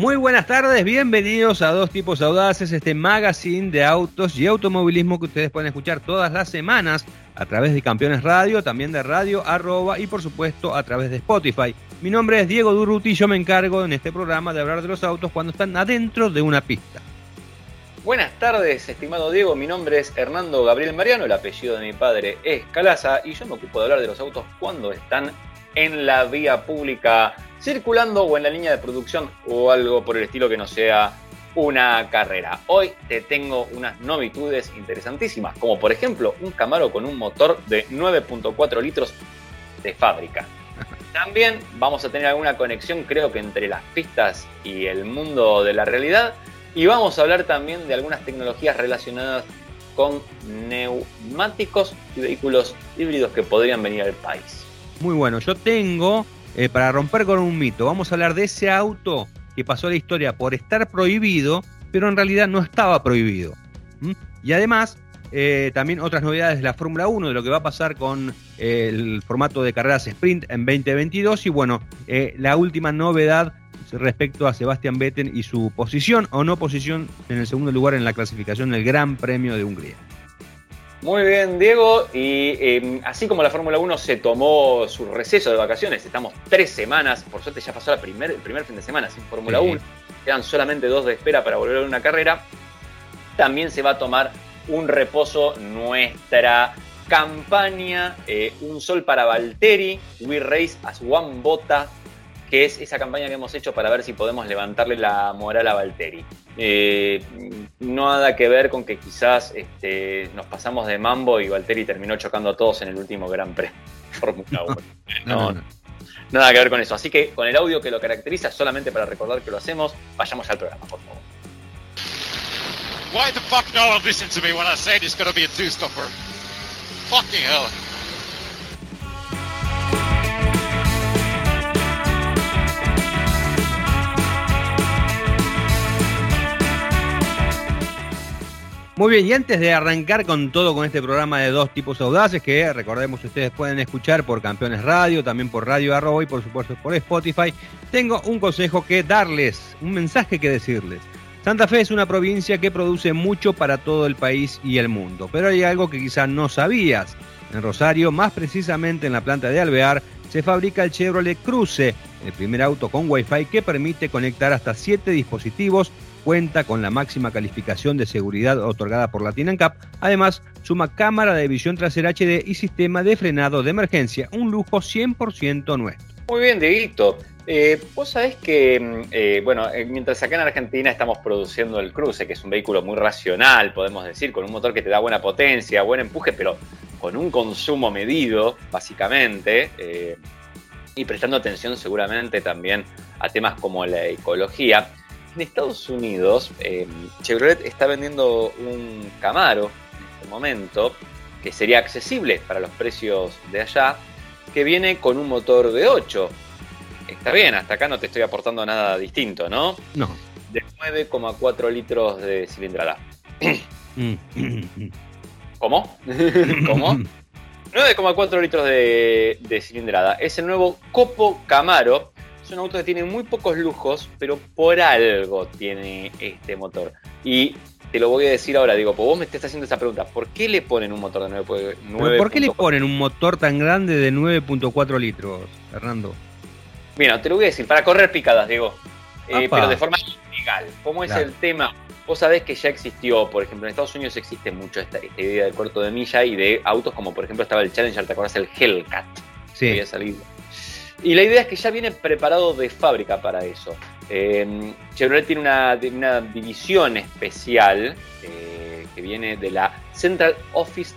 Muy buenas tardes, bienvenidos a Dos Tipos Audaces, este magazine de autos y automovilismo que ustedes pueden escuchar todas las semanas a través de Campeones Radio, también de Radio Arroba y por supuesto a través de Spotify. Mi nombre es Diego Durruti y yo me encargo en este programa de hablar de los autos cuando están adentro de una pista. Buenas tardes, estimado Diego. Mi nombre es Hernando Gabriel Mariano, el apellido de mi padre es Calaza y yo me ocupo de hablar de los autos cuando están en la vía pública circulando o en la línea de producción o algo por el estilo que no sea una carrera. Hoy te tengo unas novitudes interesantísimas, como por ejemplo un Camaro con un motor de 9.4 litros de fábrica. También vamos a tener alguna conexión, creo que entre las pistas y el mundo de la realidad. Y vamos a hablar también de algunas tecnologías relacionadas con neumáticos y vehículos híbridos que podrían venir al país. Muy bueno, yo tengo eh, para romper con un mito, vamos a hablar de ese auto que pasó a la historia por estar prohibido, pero en realidad no estaba prohibido. Y además, eh, también otras novedades de la Fórmula 1, de lo que va a pasar con eh, el formato de carreras sprint en 2022 y bueno, la última novedad respecto a Sebastian Vettel y su posición o no posición en el segundo lugar en la clasificación del Gran Premio de Hungría. Muy bien, Diego. Y em, así como la Fórmula 1 se tomó su receso de vacaciones, estamos tres semanas, por suerte ya pasó la primer, el primer fin de semana sin Fórmula 1, quedan solamente dos de espera para volver a una carrera, también se va a tomar un reposo nuestra campaña eh, Un Sol para Valtteri, We Race as One Bota, que es esa campaña que hemos hecho para ver si podemos levantarle la moral a Valtteri. Eh, nada que ver con que quizás este, nos pasamos de mambo y Valtteri terminó chocando a todos en el último Gran Premio. No, no, nada que ver con eso. Así que con el audio que lo caracteriza, solamente para recordar que lo hacemos, vayamos al programa, por favor. Why the fuck no one listen to me when I say it's gonna be a two-stopper? Fucking hell. Muy bien, y antes de arrancar con todo con este programa de dos tipos audaces, que recordemos ustedes pueden escuchar por Campeones Radio, también por Radio Arroba y por supuesto por Spotify, tengo un consejo que darles, un mensaje que decirles. Santa Fe es una provincia que produce mucho para todo el país y el mundo, pero hay algo que quizás no sabías. En Rosario, más precisamente en la planta de Alvear, se fabrica el Chevrolet Cruze, el primer auto con Wi-Fi que permite conectar hasta 7 dispositivos cuenta con la máxima calificación de seguridad otorgada por Latin Cap. Además, suma cámara de visión trasera HD y sistema de frenado de emergencia, un lujo 100% nuestro. Muy bien, Dieguito. Eh, vos sabés que, mm, eh, bueno, eh, mientras acá en Argentina estamos produciendo el Cruze, que es un vehículo muy racional, podemos decir, con un motor que te da buena potencia, buen empuje, pero con un consumo medido, básicamente, y prestando atención seguramente también a temas como la ecología. En Estados Unidos, eh, Chevrolet está vendiendo un Camaro en este momento que sería accesible para los precios de allá, que viene con un motor de 8. Está bien, hasta acá no te estoy aportando nada distinto, ¿no? No. De 9,4 litros de cilindrada. ¿Cómo? ¿Cómo? 9,4 litros de, de cilindrada. Es el nuevo Copo Camaro es un auto que tiene muy pocos lujos, pero por algo tiene este motor. Y te lo voy a decir ahora, digo, pues vos me estás haciendo esa pregunta, ¿por qué le ponen un motor de 9.4? ¿Por qué le ponen un motor tan grande de 9.4 litros, Fernando? Mira, te lo voy a decir, para correr picadas, digo, eh, pero de forma ilegal. ¿Cómo es el tema? Vos sabés que ya existió, por ejemplo, en Estados Unidos existe mucho esta, idea de cuarto de milla y de autos como, por ejemplo, estaba el Challenger, ¿te acuerdas? El Hellcat. Sí. había salido y la idea es que ya viene preparado de fábrica para eso. Eh, Chevrolet tiene una, división especial eh, que viene de la Central Office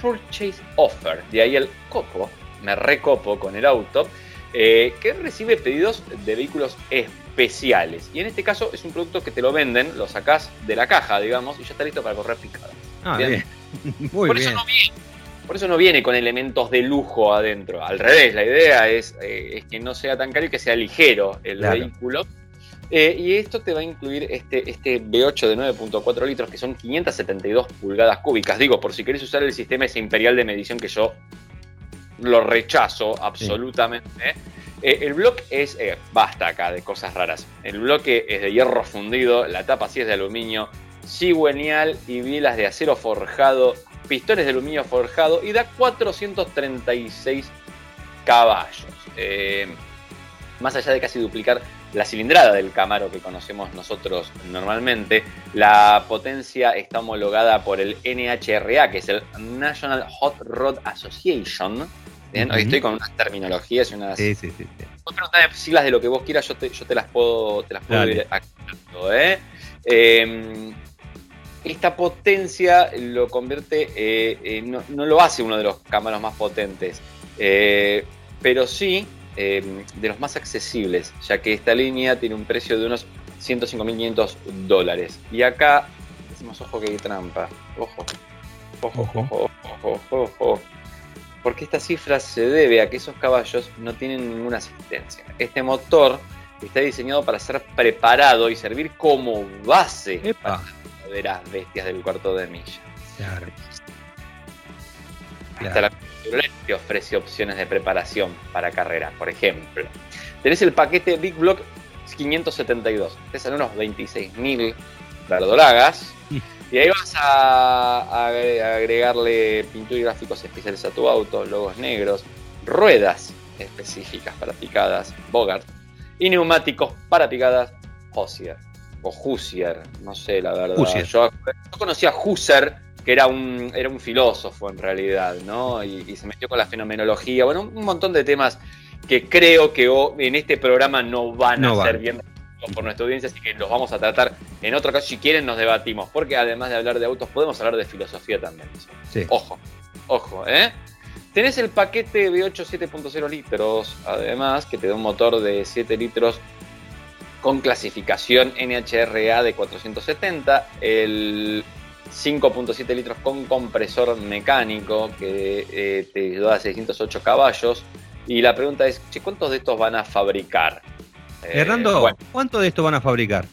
Purchase Offer. De ahí el copo, me recopo con el auto, eh, que recibe pedidos de vehículos especiales. Y en este caso es un producto que te lo venden, lo sacás de la caja, digamos, y ya está listo para correr picada. Ah, bien. Muy Por bien. eso no viene por eso no viene con elementos de lujo adentro. Al revés, la idea es, eh, que no sea tan caro y que sea ligero el vehículo. Eh, y esto te va a incluir este, este V8 de 9.4 litros, que son 572 pulgadas cúbicas. Digo, por si querés usar el sistema ese imperial de medición que yo lo rechazo absolutamente. Eh, el bloque es, eh, basta acá de cosas raras. El bloque es de hierro fundido, la tapa sí es de aluminio, cigüeñal y bilas de acero forjado, pistones de aluminio forjado y da 436 caballos. Eh, más allá de casi duplicar la cilindrada del Camaro que conocemos nosotros normalmente, la potencia está homologada por el NHRA, que es el National Hot Rod Association. Bien, hoy estoy con unas terminologías y unas. Sí, sí, sí. sí. siglas de lo que vos quieras, yo te, yo te las puedo, te las puedo ir aclarando, ¿eh? Eh, esta potencia lo convierte, eh, no, no, lo hace uno de los Camaros más potentes, pero sí de los más accesibles, ya que esta línea tiene un precio de unos 105.500 dólares. Y acá decimos, ojo que hay trampa, ojo, ojo, ojo, ojo, ojo, ojo. Porque esta cifra se debe a que esos caballos no tienen ninguna asistencia. Este motor está diseñado para ser preparado y servir como base Epa. para las bestias del cuarto de milla. Claro. Hasta la que ofrece opciones de preparación para carreras, por ejemplo. Tenés el paquete Big Block 572. Te salen unos 26.000 verdolagas. Y ahí vas a, agregarle pintura y gráficos especiales a tu auto, logos negros, ruedas específicas para picadas, Bogart, y neumáticos para picadas, Hossier. O Hussier, no sé la verdad. Yo, yo, conocía a Husser, que era un, era un filósofo en realidad, ¿no? Y, y, se metió con la fenomenología, bueno, un montón de temas que creo que en este programa no van no a ser bien por nuestra audiencia, así que los vamos a tratar en otro caso. Si quieren, nos debatimos, porque además de hablar de autos, podemos hablar de filosofía también. Sí. Ojo, ojo, ¿eh? Tenés el paquete V8 7.0 litros, además, que te da un motor de 7 litros con clasificación NHRA de 470, el 5.7 litros con compresor mecánico que eh, te da 608 caballos. Y la pregunta es, ¿cuántos de estos van a fabricar? Hernando, eh, bueno. ¿cuánto de esto van a fabricar?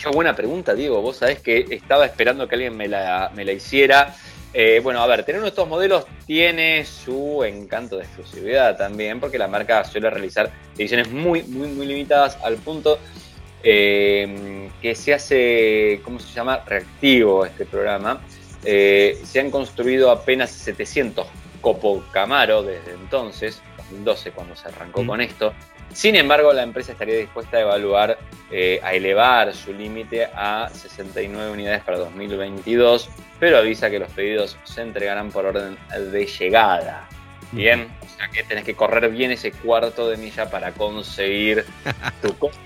Qué buena pregunta, Diego. Vos sabés que estaba esperando que alguien me la, me la hiciera. Eh, bueno, a ver, tener uno de estos modelos tiene su encanto de exclusividad también, porque la marca suele realizar ediciones muy, muy, muy limitadas al punto eh, que se hace, ¿cómo se llama? Reactivo este programa. Eh, se han construido apenas 700 Copo Camaro desde entonces, 2012 cuando se arrancó mm. con esto. Sin embargo, la empresa estaría dispuesta a evaluar, eh, a elevar su límite a 69 unidades para 2022, pero avisa que los pedidos se entregarán por orden de llegada. Bien, o sea que tenés que correr bien ese cuarto de milla para conseguir tu coche.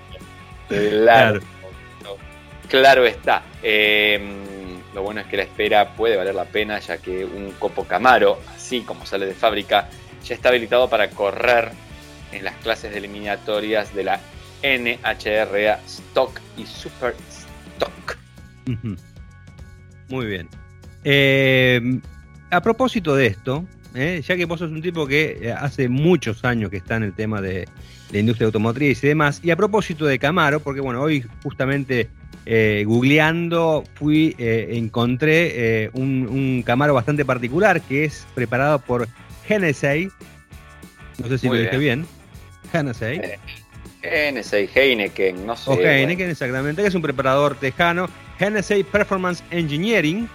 Claro. Claro está. Eh, lo bueno es que la espera puede valer la pena, ya que un copo Camaro, así como sale de fábrica, ya está habilitado para correr en las clases de eliminatorias de la NHRA Stock y Super Stock. Muy bien. Eh, a propósito de esto, eh, ya que vos sos un tipo que hace muchos años que está en el tema de la industria automotriz y demás, y a propósito de Camaro, porque bueno, hoy justamente eh, googleando fui, eh, encontré un, un, Camaro bastante particular que es preparado por Hennessey. No sé si Muy lo dije bien. bien. Hennessey. Hennessey, Heineken, no sé. O Heineken, exactamente, que es un preparador tejano. Hennessey Performance Engineering,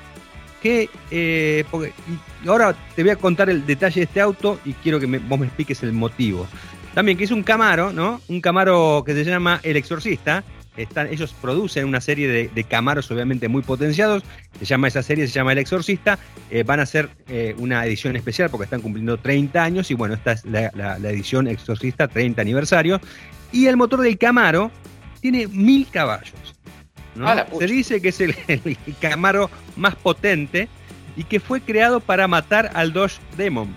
que eh, porque, ahora te voy a contar el detalle de este auto y quiero que me, vos me expliques el motivo. También que es un Camaro, ¿no? Un Camaro que se llama El Exorcista. Están, ellos producen una serie de, de, Camaros obviamente muy potenciados. Se llama esa serie, se llama El Exorcista. Eh, van a hacer eh, una edición especial porque están cumpliendo 30 años. Y bueno, esta es la, la, la edición Exorcista 30 aniversario. Y el motor del Camaro tiene mil caballos. ¿no? Ah, Se dice que es el, el, Camaro más potente y que fue creado para matar al Dodge Demon.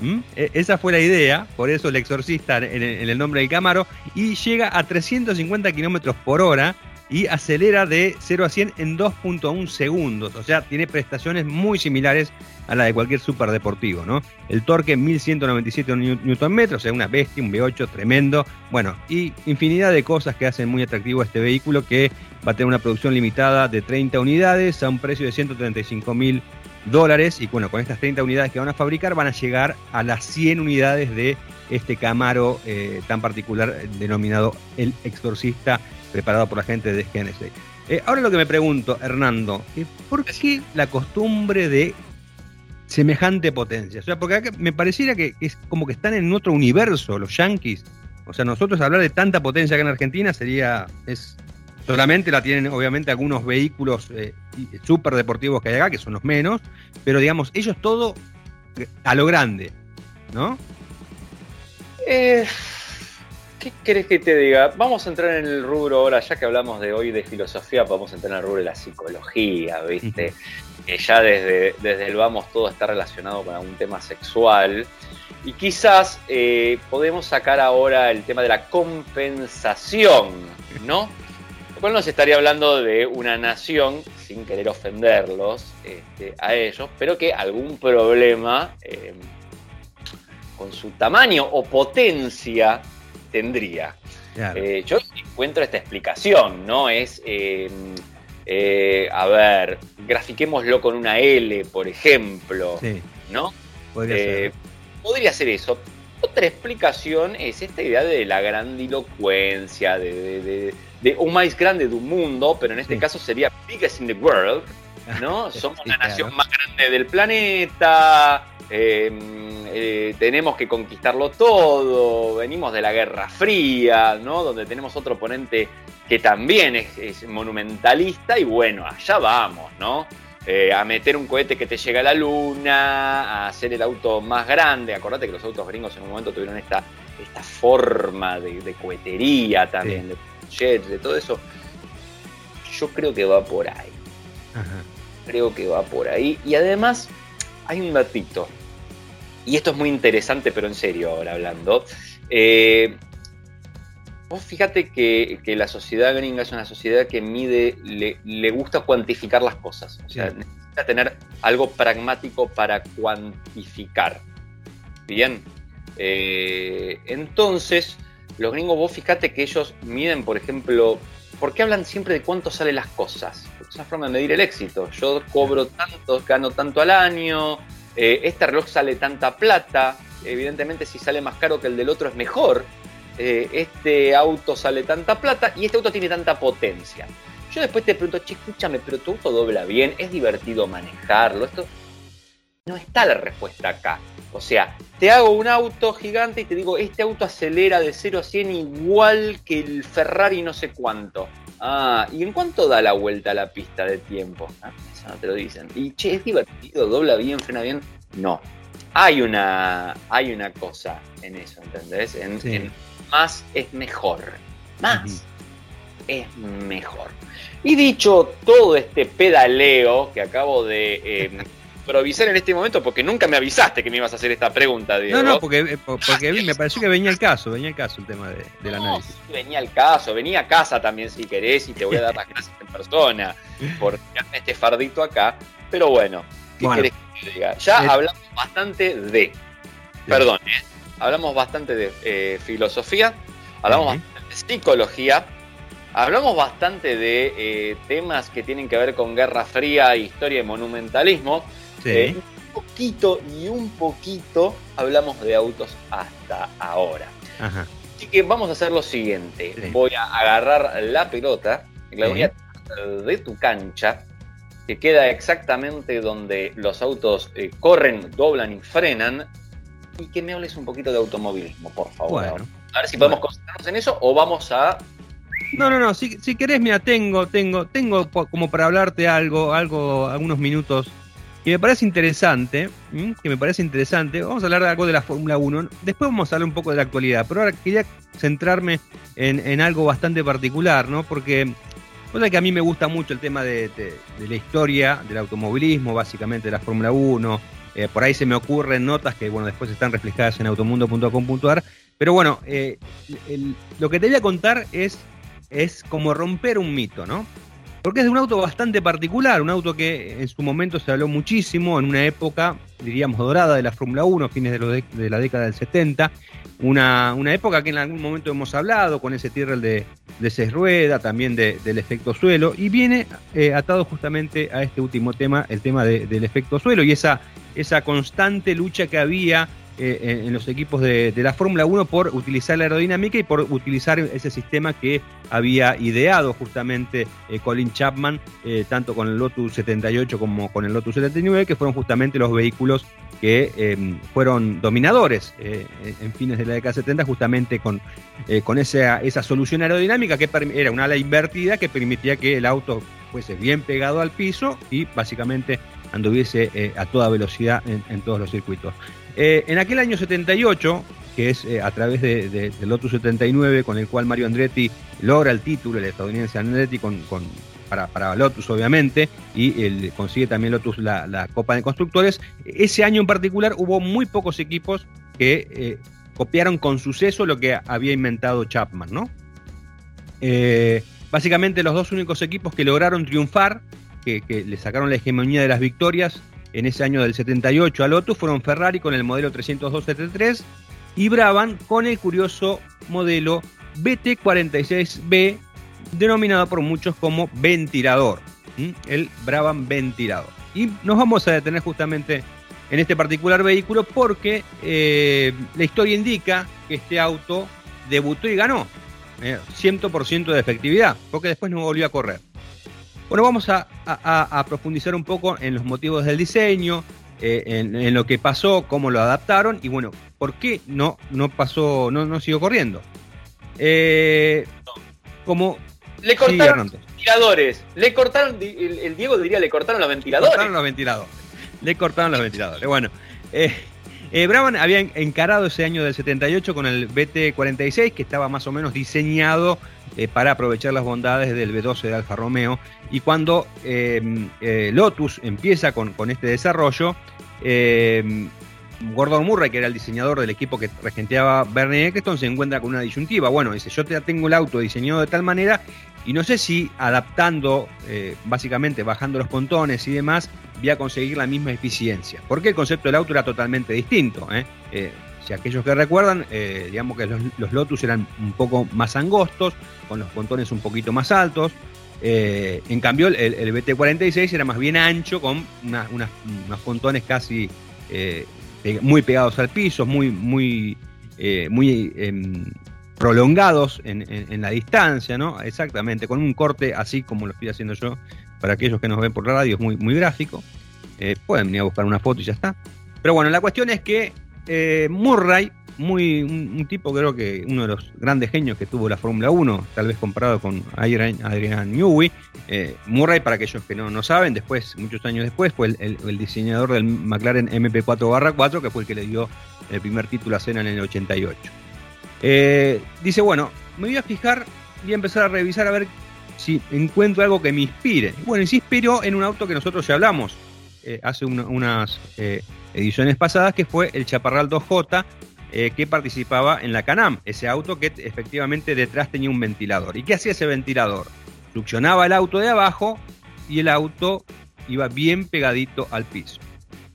¿Mm? Esa fue la idea, por eso el exorcista en, el nombre del Camaro, y llega a 350 kilómetros por hora y acelera de 0 a 100 en 2.1 segundos. O sea, tiene prestaciones muy similares a la de cualquier superdeportivo, ¿no? El torque 1197 Nm, o sea, una bestia, un V8 tremendo. Bueno, y infinidad de cosas que hacen muy atractivo a este vehículo que va a tener una producción limitada de 30 unidades a un precio de 135 mil dólares. Y bueno, con estas 30 unidades que van a fabricar van a llegar a las 100 unidades de este Camaro eh, tan particular denominado El Exorcista, preparado por la gente de Genesis. Eh, ahora lo que me pregunto, Hernando, ¿por qué la costumbre de semejante potencia? O sea, porque acá me pareciera que es como que están en otro universo los yankees. O sea, nosotros hablar de tanta potencia acá en Argentina sería. Es, solamente la tienen, obviamente, algunos vehículos eh, súper deportivos que hay acá, que son los menos, pero digamos, ellos todo a lo grande, ¿no? Eh, ¿Qué querés que te diga? Vamos a entrar en el rubro ahora, ya que hablamos de hoy de filosofía, vamos a entrar en el rubro de la psicología, ¿viste? Que ya desde, desde el vamos todo está relacionado con algún tema sexual. Y quizás eh, podemos sacar ahora el tema de la compensación, ¿no? Lo cual nos estaría hablando de una nación, sin querer ofenderlos este, a ellos, pero que algún problema eh, con su tamaño o potencia tendría. Eh, yo encuentro esta explicación, ¿no? Es, eh, eh, a ver, grafiquémoslo con una L, por ejemplo, ¿no? Podría ser. podría ser. eso. Otra explicación es esta idea de la grandilocuencia, de, un más grande de un mundo, pero en este caso sería biggest in the world, ¿no? Somos la nación más grande del planeta, Em, eh, tenemos que conquistarlo todo, venimos de la Guerra Fría, ¿no? Donde tenemos otro oponente que también es, monumentalista y bueno, allá vamos, ¿no? Eh, a meter un cohete que te llega a la luna, a hacer el auto más grande. Acordate que los autos gringos en un momento tuvieron esta, esta forma de, cohetería también, de jets, de todo eso. Yo creo que va por ahí. Creo que va por ahí. Y además, hay un datito, y esto es muy interesante, pero en serio ahora hablando. Eh, vos fíjate que, la sociedad gringa es una sociedad que mide, le, gusta cuantificar las cosas. O sea, necesita tener algo pragmático para cuantificar. Bien. Eh, entonces, los gringos, vos fíjate que ellos miden, por ejemplo, ¿por qué hablan siempre de cuánto salen las cosas? es una forma de medir el éxito. Yo cobro tanto, gano tanto al año, eh, este reloj sale tanta plata, evidentemente si sale más caro que el del otro es mejor, eh, este auto sale tanta plata y este auto tiene tanta potencia. Yo después te pregunto, che, escúchame, pero tu auto dobla bien, es divertido manejarlo, esto... No está la respuesta acá. O sea, te hago un auto gigante y te digo, este auto acelera de 0 a 100 igual que el Ferrari no sé cuánto. Ah, ¿y en cuánto da la vuelta a la pista de tiempo? Ah, eso no te lo dicen. Y che, es divertido, dobla bien, frena bien. No. Hay una, hay una cosa en eso, ¿entendés? En, más es mejor. Más es mejor. Y dicho todo este pedaleo que acabo de em, improvisar en este momento porque nunca me avisaste que me ibas a hacer esta pregunta, Diego. No, no, porque, eh, porque me pareció que venía el caso, venía el caso el tema de, del análisis. venía el caso, venía a casa también si querés y te voy a dar las gracias en persona por este fardito acá. Pero bueno, ¿qué querés que te diga? Ya hablamos bastante de, perdón, ¿eh? hablamos bastante de eh, filosofía, hablamos bastante de psicología, hablamos bastante de temas que tienen que ver con Guerra Fría, historia y monumentalismo. Un poquito y un poquito hablamos de autos hasta ahora. Así que vamos a hacer lo siguiente. Voy a agarrar la pelota, la voy a de tu cancha, que queda exactamente donde los autos eh, corren, doblan y frenan, y que me hables un poquito de automovilismo, por favor. A ver si podemos concentrarnos en eso o vamos a no, no, no, si, si querés, mira, tengo, tengo, tengo como para hablarte algo, algo, algunos minutos y me parece interesante, que me parece interesante, vamos a hablar de algo de la Fórmula 1, después vamos a hablar un poco de la actualidad, pero ahora quería centrarme en, algo bastante particular, ¿no? Porque, cosa que a mí me gusta mucho el tema de, la historia del automovilismo, básicamente de la Fórmula 1, eh, por ahí se me ocurren notas que, bueno, después están reflejadas en automundo.com.ar, pero bueno, eh, lo que te voy a contar es, es como romper un mito, ¿no? Porque es un auto bastante particular, un auto que en su momento se habló muchísimo, en una época, diríamos, dorada de la Fórmula 1, fines de, la década del 70, una, época que en algún momento hemos hablado, con ese Tyrrell de, de seis también del efecto suelo, y viene eh, atado justamente a este último tema, el tema del efecto suelo, y esa, esa constante lucha que había eh, en, los equipos de, la Fórmula 1 por utilizar la aerodinámica y por utilizar ese sistema que había ideado justamente eh, Colin Chapman, eh, tanto con el Lotus 78 como con el Lotus 79, que fueron justamente los vehículos que em, fueron dominadores en fines de la década 70, justamente con, con esa, esa solución aerodinámica que era una ala invertida que permitía que el auto fuese bien pegado al piso y básicamente anduviese a toda velocidad en todos los circuitos. Eh, en aquel año 78, que es eh, a través de, del Lotus 79, con el cual Mario Andretti logra el título, el estadounidense Andretti, con, para, Lotus obviamente, y consigue también Lotus la, Copa de Constructores. Ese año en particular hubo muy pocos equipos que eh, copiaron con suceso lo que había inventado Chapman, ¿no? básicamente los dos únicos equipos que lograron triunfar, que, que le sacaron la hegemonía de las victorias, en ese año del 78 a Lotus fueron Ferrari con el modelo 302 73 y Brabham con el curioso modelo BT46B, denominado por muchos como ventilador, el Brabham ventilador. Y nos vamos a detener justamente en este particular vehículo porque eh, la historia indica que este auto debutó y ganó. 100% eh, de efectividad, porque después no volvió a correr. Bueno, vamos a, profundizar un poco en los motivos del diseño, eh, en, lo que pasó, cómo lo adaptaron y bueno, por qué no, no pasó, no, no siguió corriendo. Eh, como le cortaron los ventiladores, le cortaron, el, Diego diría, le cortaron los ventiladores. Le cortaron los ventiladores, le cortaron los ventiladores. Bueno, eh, eh había encarado ese año del 78 con el BT-46, que estaba más o menos diseñado eh, para aprovechar las bondades del B12 de Alfa Romeo. Y cuando eh, eh, Lotus empieza con, este desarrollo, Gordon Murray, que era el diseñador del equipo que regenteaba Bernie Eccleston, se encuentra con una disyuntiva. Bueno, dice, yo ya tengo el auto diseñado de tal manera y no sé si adaptando, básicamente bajando los pontones y demás, voy a conseguir la misma eficiencia. Porque el concepto del auto era totalmente distinto. Si aquellos que recuerdan, eh, digamos que los, Lotus eran un poco más angostos, con los pontones un poquito más altos. Eh, en cambio, el, BT-46 era más bien ancho, con unos pontones casi eh, muy pegados al piso, muy, muy, muy em, prolongados en, la distancia, ¿no? Exactamente, con un corte así como lo estoy haciendo yo, para aquellos que nos ven por la radio, es muy, muy gráfico. pueden venir a buscar una foto y ya está. Pero bueno, la cuestión es que eh, Murray, muy, un, tipo creo que uno de los grandes genios que tuvo la Fórmula 1, tal vez comparado con Adrian, Adrian Newey. Eh, Murray, para aquellos que no, no saben, después, muchos años después, fue el, diseñador del McLaren MP4-4, que fue el que le dio el primer título a Senna en el 88. Eh, dice, bueno, me voy a fijar, voy a empezar a revisar a ver si encuentro algo que me inspire. Bueno, y se inspiró en un auto que nosotros ya hablamos hace unas ediciones pasadas, que fue el Chaparral 2J, eh, que participaba en la Canam, ese auto que efectivamente detrás tenía un ventilador. ¿Y qué hacía ese ventilador? Succionaba el auto de abajo y el auto iba bien pegadito al piso.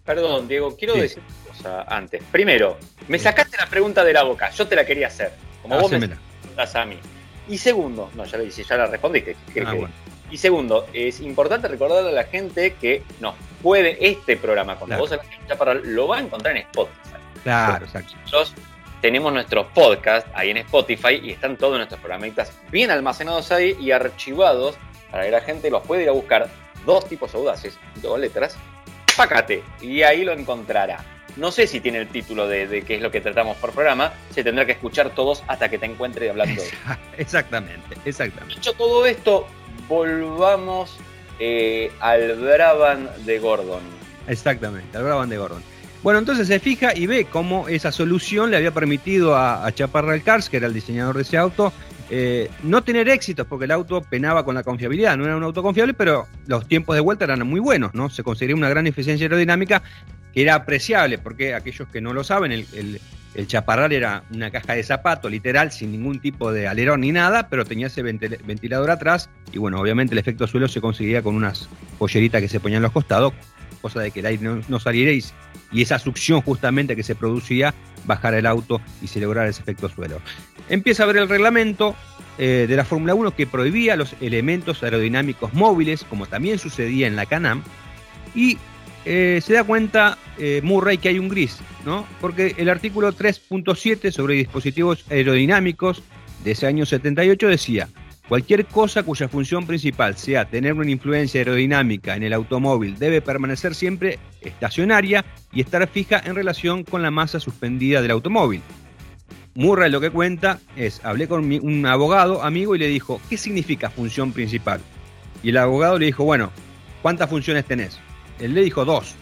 Perdón, Diego, quiero decir cosa antes. Primero, me sacaste la pregunta de la boca, yo te la quería hacer, como vos me preguntas a mí. Y segundo, no, ya la, ya la respondiste. Ah, y segundo, es importante recordarle a la gente que nos puede este programa, cuando vos lo va a encontrar en Spotify. Claro, exacto. Nosotros tenemos nuestros podcasts ahí en Spotify y están todos nuestros programitas bien almacenados ahí y archivados para que la gente los pueda ir a buscar. Dos tipos audaces, dos letras, Pácate, y ahí lo encontrará. No sé si tiene el título de, qué es lo que tratamos por programa, se tendrá que escuchar todos hasta que te encuentre hablando. Exactamente, exactamente. Dicho todo esto, volvamos eh, al Brabham de Gordon. Exactamente, al Brabham de Gordon. Bueno, entonces se fija y ve cómo esa solución le había permitido a, a Chaparral Cars, que era el diseñador de ese auto, eh, no tener éxitos porque el auto penaba con la confiabilidad, no era un auto confiable, pero los tiempos de vuelta eran muy buenos, ¿no? Se conseguía una gran eficiencia aerodinámica que era apreciable, porque aquellos que no lo saben, el, chaparral era una caja de zapato, literal, sin ningún tipo de alerón ni nada, pero tenía ese ventilador atrás. Y bueno, obviamente el efecto suelo se conseguía con unas polleritas que se ponían en los costados, cosa de que el aire no, saliera y, esa succión justamente que se producía bajara el auto y se lograra ese efecto suelo. Empieza a ver el reglamento eh, de la Fórmula 1 que prohibía los elementos aerodinámicos móviles, como también sucedía en la Canam, y eh, se da cuenta eh, Murray que hay un gris, ¿no? Porque el artículo 3.7 sobre dispositivos aerodinámicos de ese año 78 decía, cualquier cosa cuya función principal sea tener una influencia aerodinámica en el automóvil debe permanecer siempre estacionaria y estar fija en relación con la masa suspendida del automóvil. Murray lo que cuenta es, hablé con un abogado amigo y le dijo, ¿qué significa función principal? Y el abogado le dijo, bueno, ¿cuántas funciones tenés? Él le dijo dos.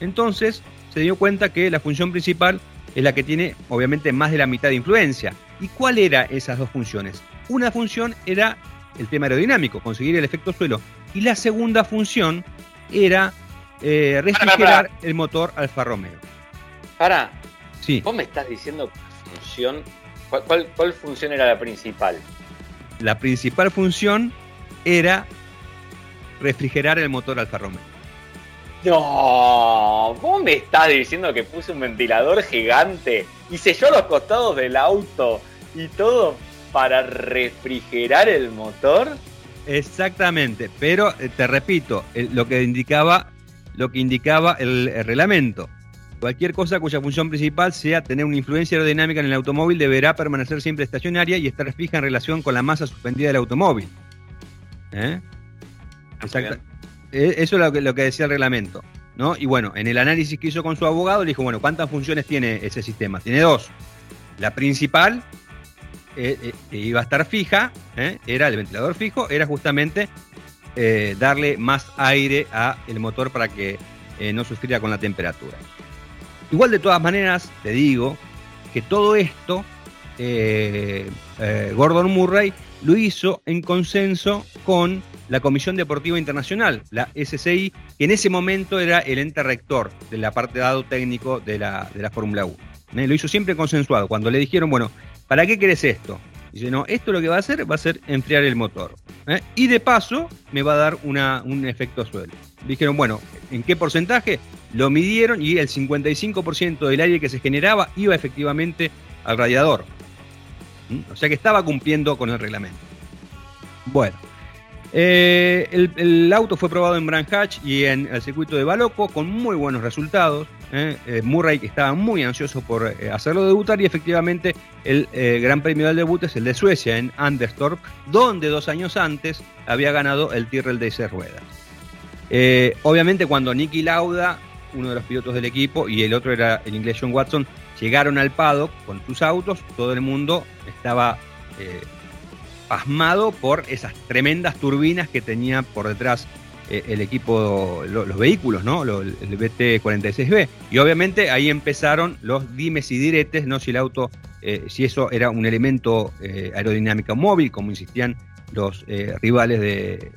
Entonces se dio cuenta que la función principal es la que tiene obviamente más de la mitad de influencia. ¿Y cuál era esas dos funciones? Una función era el tema aerodinámico, conseguir el efecto suelo. Y la segunda función era eh, refrigerar el motor Alfa Romeo. Para, sí. vos me estás diciendo función, ¿cuál, cuál función era la principal? La principal función era refrigerar el motor Alfa Romeo. No, vos me estás diciendo que puse un ventilador gigante y selló los costados del auto y todo para refrigerar el motor. Exactamente, pero eh, te repito, lo que indicaba, lo que indicaba el, reglamento. Cualquier cosa cuya función principal sea tener una influencia aerodinámica en el automóvil deberá permanecer siempre estacionaria y estar fija en relación con la masa suspendida del automóvil. ¿Eh? E, eso es lo que, decía el reglamento. ¿no? Y bueno, en el análisis que hizo con su abogado, le dijo, bueno, ¿cuántas funciones tiene ese sistema? Tiene dos. La principal, eh, eh, que iba a estar fija, ¿eh? era el ventilador fijo, era justamente darle más aire al motor para que no sufriera con la temperatura. Igual de todas maneras, te digo que todo esto, Gordon Murray lo hizo en consenso con la Comisión Deportiva Internacional, la SCI, que en ese momento era el ente rector de la parte de dado técnico de la, de la Fórmula 1. ¿Eh? Lo hizo siempre consensuado. Cuando le dijeron, bueno, ¿para qué querés esto? Dice, no, esto lo que va a hacer va a ser enfriar el motor. ¿eh? Y de paso me va a dar una, un efecto suelo. Dijeron, bueno, ¿en qué porcentaje? Lo midieron y el 55% del aire que se generaba iba efectivamente al radiador. ¿Mm? O sea que estaba cumpliendo con el reglamento. Bueno, eh, el, auto fue probado en Branch y en el circuito de Baloco con muy buenos resultados. ¿eh? Eh, Murray estaba muy ansioso por hacerlo debutar y efectivamente el gran premio del debut es el de Suecia en Anderstorp, donde dos años antes había ganado el Tyrrell de seis ruedas. obviamente cuando Nicky Lauda, uno de los pilotos del equipo, y el otro era el inglés John Watson, llegaron al paddock con sus autos, todo el mundo estaba pasmado por esas tremendas turbinas que tenía por detrás eh, el equipo, los vehículos, ¿no? el BT-46B. Y obviamente ahí empezaron los dimes y diretes, ¿no? Si el auto, eh, si eso era un elemento eh, aerodinámico móvil, como insistían los rivales de,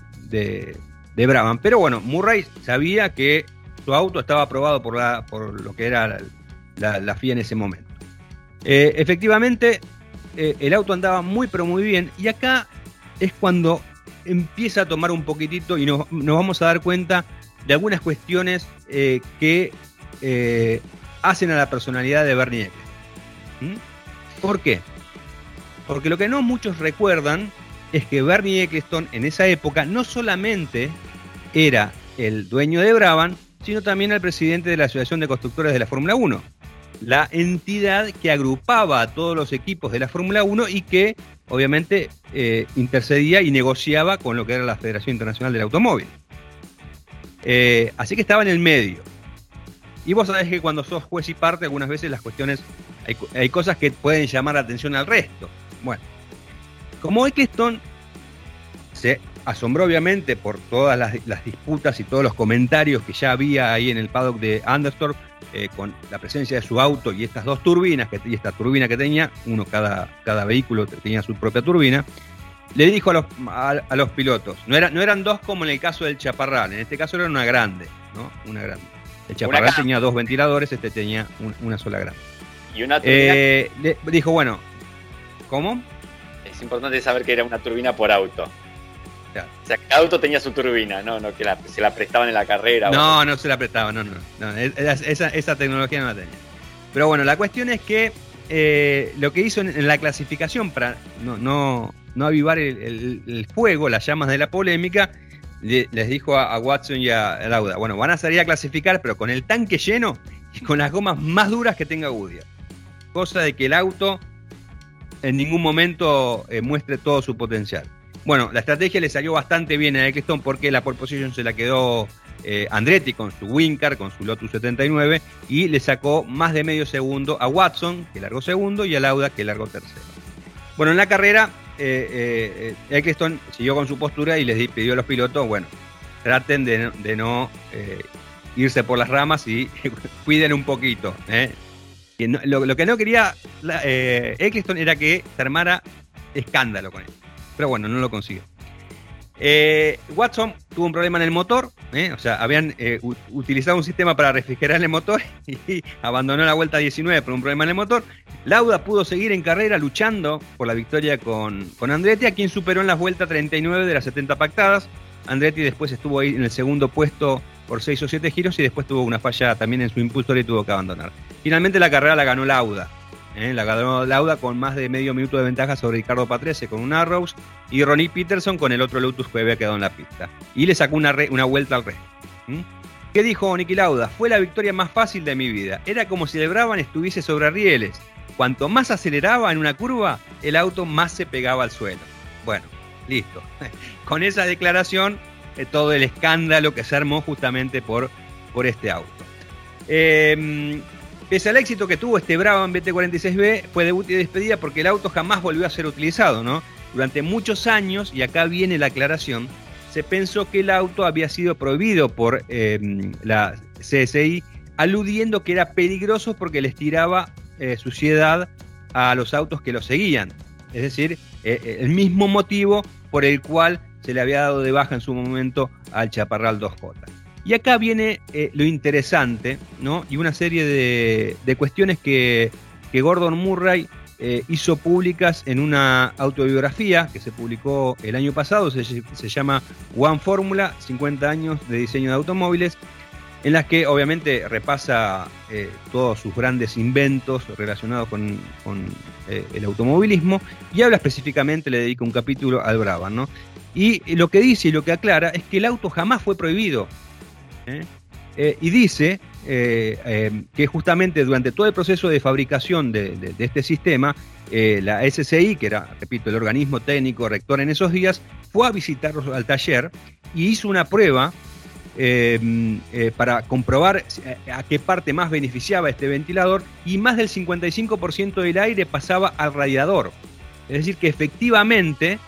de, Brabham. Pero bueno, Murray sabía que su auto estaba aprobado por, la, por lo que era la, la FIA en ese momento. efectivamente, eh, el auto andaba muy pero muy bien y acá es cuando empieza a tomar un poquitito y nos, vamos a dar cuenta de algunas cuestiones eh, que eh, hacen a la personalidad de Bernie Eccleston. ¿Mm? ¿Por qué? Porque lo que no muchos recuerdan es que Bernie Eccleston en esa época no solamente era el dueño de Brabham, sino también el presidente de la Asociación de Constructores de la Fórmula 1 la entidad que agrupaba a todos los equipos de la Fórmula 1 y que obviamente eh, intercedía y negociaba con lo que era la Federación Internacional del Automóvil. Eh, así que estaba en el medio. Y vos sabés que cuando sos juez y parte, algunas veces las cuestiones, hay, cosas que pueden llamar la atención al resto. Bueno, como Eccleston se asombró obviamente por todas las, disputas y todos los comentarios que ya había ahí en el paddock de Anderstorp eh, con la presencia de su auto y estas dos turbinas, que, y esta turbina que tenía, uno cada, cada vehículo tenía su propia turbina, le dijo a los, a, los pilotos, no, era, no eran dos como en el caso del Chaparral, en este caso era una grande, ¿no? Una grande. El Chaparral tenía dos ventiladores, este tenía una sola grande. Y una turbina. Eh, le dijo, bueno, ¿cómo? Es importante saber que era una turbina por auto. O sea, cada auto tenía su turbina, no, no que se la prestaban en la carrera. No, no se la prestaban, no, no. esa, tecnología no la tenía. Pero bueno, la cuestión es que eh, lo que hizo en, la clasificación para no, no, no avivar el, fuego, las llamas de la polémica, les dijo a, Watson y a, Lauda, bueno, van a salir a clasificar, pero con el tanque lleno y con las gomas más duras que tenga Goodyear. Cosa de que el auto en ningún momento eh, muestre todo su potencial. Bueno, la estrategia le salió bastante bien a Eccleston porque la pole position se la quedó eh, Andretti con su Wincar, con su Lotus 79, y le sacó más de medio segundo a Watson, que largó segundo, y a Lauda, que largó tercero. Bueno, en la carrera, eh, eh, Eccleston siguió con su postura y les pidió a los pilotos, bueno, traten de, no irse por las ramas y cuiden un poquito. lo, que no quería Eccleston era que se armara escándalo con él. Pero bueno, no lo consiguió. Eh, Watson tuvo un problema en el motor, ¿eh? o sea, habían eh, utilizado un sistema para refrigerar el motor y abandonó la vuelta 19 por un problema en el motor. Lauda pudo seguir en carrera luchando por la victoria con, con Andretti, a quien superó en la vuelta 39 de las 70 pactadas. Andretti después estuvo ahí en el segundo puesto por 6 o 7 giros y después tuvo una falla también en su impulsor y tuvo que abandonar. Finalmente la carrera la ganó Lauda. ¿Eh? la ganó Lauda con más de medio minuto de ventaja sobre Ricardo Patrese con un Arrows y Ronnie Peterson con el otro Lotus que había quedado en la pista. Y le sacó una, una vuelta al resto. ¿Qué dijo Nicky Lauda? Fue la victoria más fácil de mi vida. Era como si el Brabham estuviese sobre rieles. Cuanto más aceleraba en una curva, el auto más se pegaba al suelo. Bueno, listo. Con esa declaración, eh, todo el escándalo que se armó justamente por, por este auto. Eh, Pese al éxito que tuvo este Brabham BT46B, fue debut y despedida porque el auto jamás volvió a ser utilizado, ¿no? Durante muchos años, y acá viene la aclaración, se pensó que el auto había sido prohibido por em, la CSI, aludiendo que era peligroso porque les tiraba eh, suciedad a los autos que lo seguían. Es decir, eh, eh, el mismo motivo por el cual se le había dado de baja en su momento al Chaparral 2J. Y acá viene eh, lo interesante, ¿no? Y una serie de, cuestiones que, Gordon Murray eh, hizo públicas en una autobiografía que se publicó el año pasado, se, llama One Fórmula, 50 años de diseño de automóviles, en las que obviamente repasa eh, todos sus grandes inventos relacionados con, el automovilismo y habla específicamente, le dedica un capítulo al Brabham, ¿no? Y lo que dice y lo que aclara es que el auto jamás fue prohibido ¿eh? Eh, y dice eh, que justamente durante todo el proceso de fabricación de, este sistema, la SCI, que era, repito, el organismo técnico rector en esos días, fue a visitarlos al taller y hizo una prueba para comprobar a qué parte más beneficiaba este ventilador y más del 55% del aire pasaba al radiador. Es decir, que efectivamente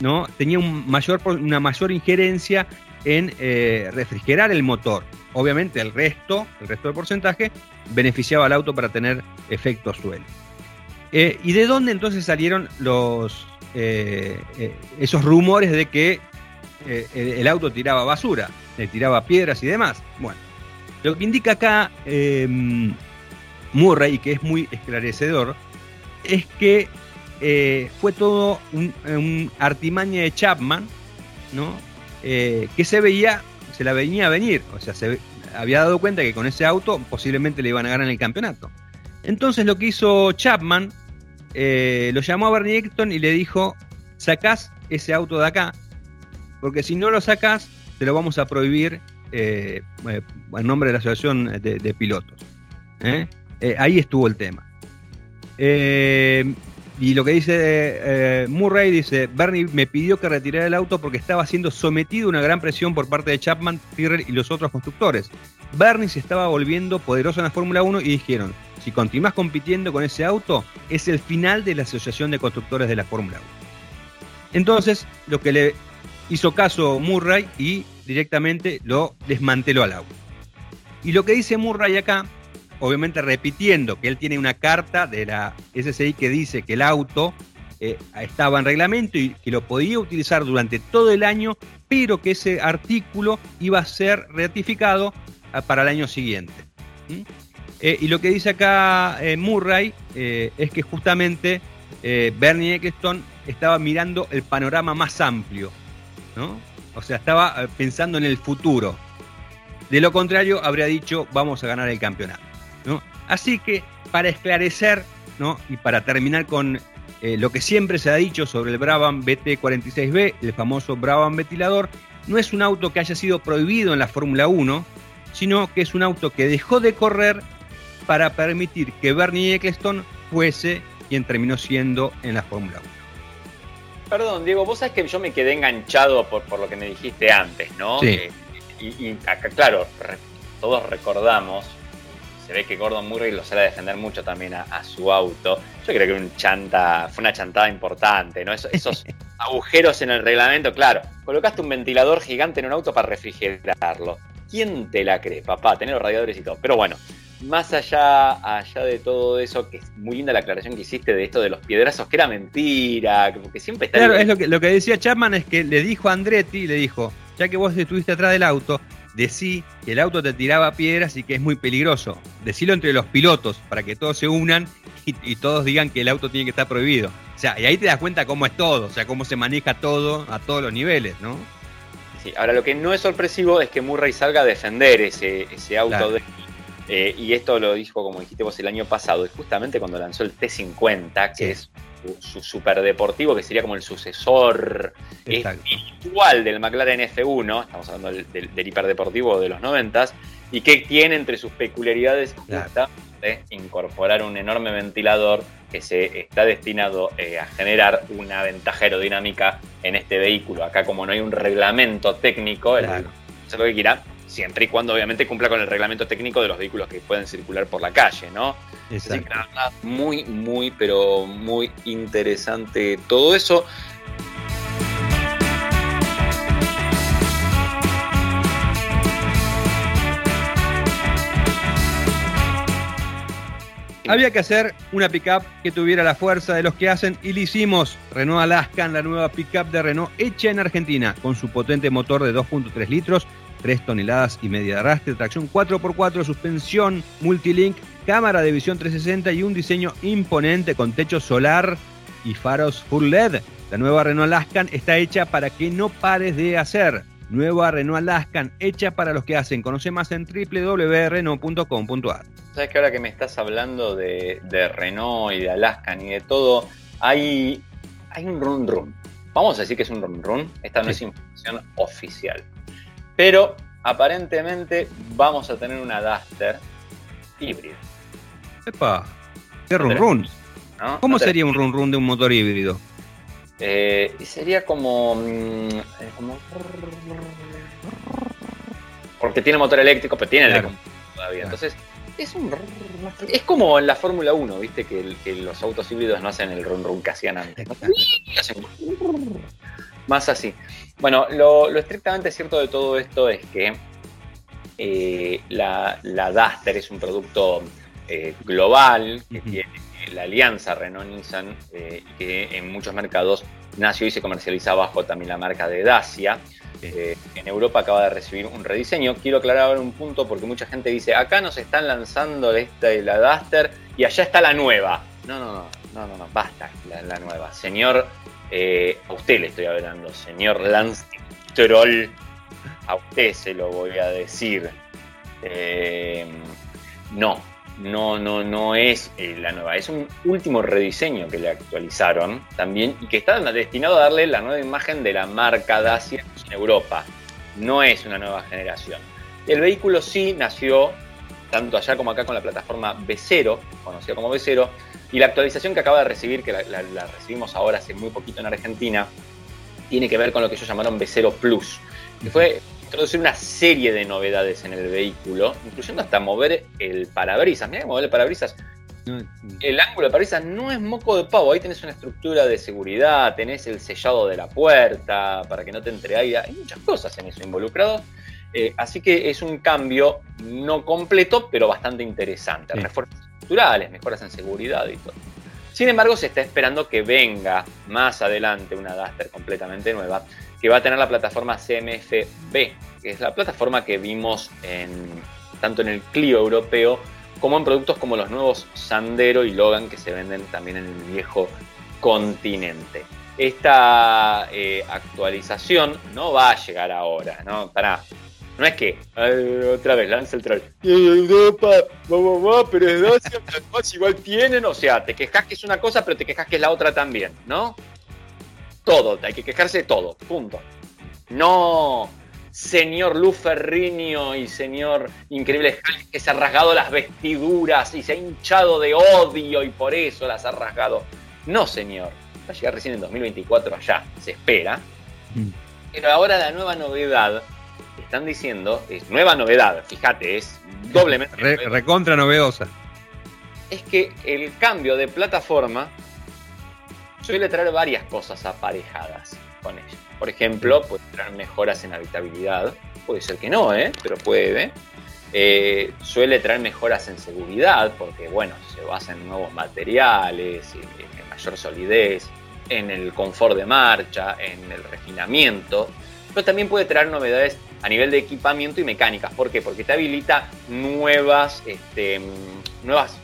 ¿no? tenía una mayor injerencia en eh, refrigerar el motor. Obviamente el resto, el resto del porcentaje, beneficiaba al auto para tener efecto suelo. Eh, ¿Y de dónde entonces salieron los, eh, esos rumores de que el, auto tiraba basura, le tiraba piedras y demás? Bueno, lo que indica acá em, Murray, y que es muy esclarecedor, es que fue todo un, un artimaña de Chapman, ¿no? Eh, que se veía, se la venía a venir. O sea, se había dado cuenta que con ese auto posiblemente le iban a ganar en el campeonato. Entonces lo que hizo Chapman, eh, lo llamó a Bernie Eccleston y le dijo, sacás ese auto de acá, porque si no lo sacás, te lo vamos a prohibir eh, en nombre de la Asociación de, Pilotos. ahí estuvo el tema. Y lo que dice eh, Murray dice, Bernie me pidió que retirara el auto porque estaba siendo sometido a una gran presión por parte de Chapman, Tyrrell y los otros constructores. Bernie se estaba volviendo poderoso en la Fórmula 1 y dijeron, si continúas compitiendo con ese auto, es el final de la Asociación de Constructores de la Fórmula 1. Entonces, lo que le hizo caso Murray y directamente lo desmanteló al auto. Y lo que dice Murray acá obviamente repitiendo que él tiene una carta de la SCI que dice que el auto eh, estaba en reglamento y que lo podía utilizar durante todo el año, pero que ese artículo iba a ser ratificado ah, para el año siguiente. Eh, y lo que dice acá eh, Murray es que justamente Bernie Eccleston estaba mirando el panorama más amplio, ¿no? O sea, estaba pensando en el futuro. De lo contrario, habría dicho, vamos a ganar el campeonato. Así que para esclarecer ¿no? y para terminar con eh, lo que siempre se ha dicho sobre el Brabham BT46B, el famoso Brabham ventilador, no es un auto que haya sido prohibido en la Fórmula 1, sino que es un auto que dejó de correr para permitir que Bernie Eccleston fuese quien terminó siendo en la Fórmula 1. Perdón, Diego, vos sabés que yo me quedé enganchado por, por lo que me dijiste antes, ¿no? Sí. Eh, y, y acá, claro, todos recordamos, se ve que Gordon Murray lo sale a defender mucho también a, a su auto. Yo creo que un chanta, fue una chantada importante, ¿no? Esos, esos agujeros en el reglamento, claro. Colocaste un ventilador gigante en un auto para refrigerarlo. ¿Quién te la cree, papá? Tener los radiadores y todo. Pero bueno, más allá, allá de todo eso, que es muy linda la aclaración que hiciste de esto de los piedrazos, que era mentira, que- porque siempre está... Claro, es lo que, lo que decía Chapman es que le dijo a Andretti, le dijo, ya que vos estuviste atrás del auto, decí que el auto te tiraba piedras y que es muy peligroso. Decilo entre los pilotos para que todos se unan y, y todos digan que el auto tiene que estar prohibido. O sea, y ahí te das cuenta cómo es todo, o sea, cómo se maneja todo a todos los niveles, ¿no? Sí, ahora lo que no es sorpresivo es que Murray salga a defender ese, ese auto Claro. de eh, y esto lo dijo, como dijiste vos, el año pasado, y justamente cuando lanzó el T50, que Sí. es su, su superdeportivo, que sería como el sucesor Exacto. espiritual del McLaren F1, estamos hablando del, del- del hiperdeportivo de los 90 y que tiene entre sus peculiaridades Claro. justamente incorporar un enorme ventilador que se está destinado eh, a generar una ventaja aerodinámica en este vehículo. Acá como no hay un reglamento técnico, el Claro. hace lo que quiera, siempre y cuando obviamente cumpla con el reglamento técnico de los vehículos que pueden circular por la calle, ¿no? Así que Exacto. la verdad, muy, muy, pero muy interesante todo eso. Había que hacer una pickup que tuviera la fuerza de los que hacen y le hicimos. Renault Alaskan, la nueva pickup de Renault hecha en Argentina, con su potente motor de 2.3 litros, 3 toneladas y media de arrastre, tracción 4x4, suspensión multilink, cámara de visión 360 y un diseño imponente con techo solar y faros full LED. La nueva Renault Alaskan está hecha para que no pares de hacer. Nueva Renault Alaskan, hecha para los que hacen. Conoce más en www.renault.com.ar. Sabes que ahora que me estás hablando de, de Renault y de Alaskan y de todo, hay, hay un run run. Vamos a decir que es un run run. Esta no Sí. es información oficial. Pero aparentemente vamos a tener una Duster híbrida. Epa, qué run run. ¿no? ¿Cómo No sería un run run de un motor híbrido? Eh, y sería como, mm, eh, como- Porque tiene motor eléctrico, pero tiene Claro. combustión todavía. Claro. Entonces, es un es como en la Fórmula 1, ¿viste? Que, el- que los autos híbridos no hacen el run run que hacían antes. Más así. Bueno, lo, lo estrictamente cierto de todo esto es que eh, la, la Duster es un producto eh, global que tiene la alianza Renault-Nissan eh, que en muchos mercados nació y se comercializa bajo también la marca de Dacia. Eh, en Europa acaba de recibir un rediseño. Quiero aclarar ahora un punto porque mucha gente dice, acá nos están lanzando esta la Duster y allá está la nueva. No, no, no, no, no, no, basta la, la nueva. Señor, eh, a usted le estoy hablando, señor Lance Troll, a usted se lo voy a decir. Eh, no, no, no, no es eh, la nueva. Es un último rediseño que le actualizaron también y que está destinado a darle la nueva imagen de la marca Dacia en Europa. No es una nueva generación. El vehículo sí nació tanto allá como acá con la plataforma B0, conocida como B0, y la actualización que acaba de recibir, que la, la- la recibimos ahora hace muy poquito en Argentina, tiene que ver con lo que ellos llamaron B0 Plus, que fue introducir una serie de novedades en el vehículo, incluyendo hasta mover el parabrisas. Mira mover el parabrisas No, el ángulo de parabrisas no es moco de pavo. Ahí tenés una estructura de seguridad, tenés el sellado de la puerta para que no te entre aire. Hay muchas cosas en eso involucrado. Eh, así que es un cambio no completo, pero bastante interesante. Sí. Refuerzos mejoras en seguridad y todo. Sin embargo, se está esperando que venga más adelante una Duster completamente nueva, que va a tener la plataforma CMF-B, que es la plataforma que vimos tanto en el Clio europeo como en productos como los nuevos Sandero y Logan que se venden también en el viejo continente. Esta eh, actualización no va a llegar ahora, ¿no? Para, no es que "Ay, otra vez lanza el troll. Europa, va, va, va, pero es además igual tienen, o sea, te quejas que es una cosa, pero te quejas que es la otra también, ¿no? Todo, hay que quejarse de todo, punto. No, señor Luz Ferriño y señor Increíble Hulk que se ha rasgado las vestiduras y se ha hinchado de odio y por eso las ha rasgado. No, señor. Va a llegar recién en 2024 allá, se espera. Mm. Pero ahora la nueva novedad, están diciendo, es nueva novedad, fíjate, es doblemente. recontra novedosa. Es que el cambio de plataforma suele traer varias cosas aparejadas con ella. Por ejemplo, puede traer mejoras en habitabilidad. Puede ser que no, ¿eh? pero puede. Eh, suele traer mejoras en seguridad, porque bueno, se basa en nuevos materiales, en mayor solidez, en el confort de marcha, en el refinamiento. Pero también puede traer novedades a nivel de equipamiento y mecánicas. ¿Por qué? Porque te habilita nuevas, este, nuevas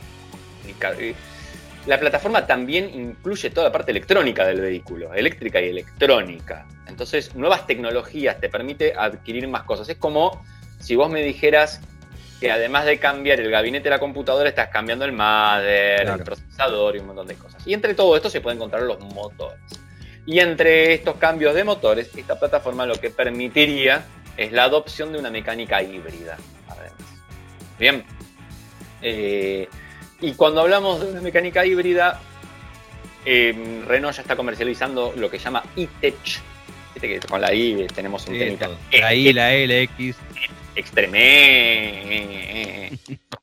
la plataforma también incluye toda la parte electrónica del vehículo, eléctrica y electrónica. Entonces, nuevas tecnologías te permite adquirir más cosas. Es como si vos me dijeras que además de cambiar el gabinete de la computadora, estás cambiando el mother, el procesador y un montón de cosas. Y entre todo esto se pueden encontrar los motores. Y entre estos cambios de motores, esta plataforma lo que permitiría es la adopción de una mecánica híbrida. Bien. Eh, y cuando hablamos de una mecánica híbrida, eh, Renault ya está comercializando lo que llama e-Tech. que con la I tenemos un sí, La I, la E, la X. Extremé.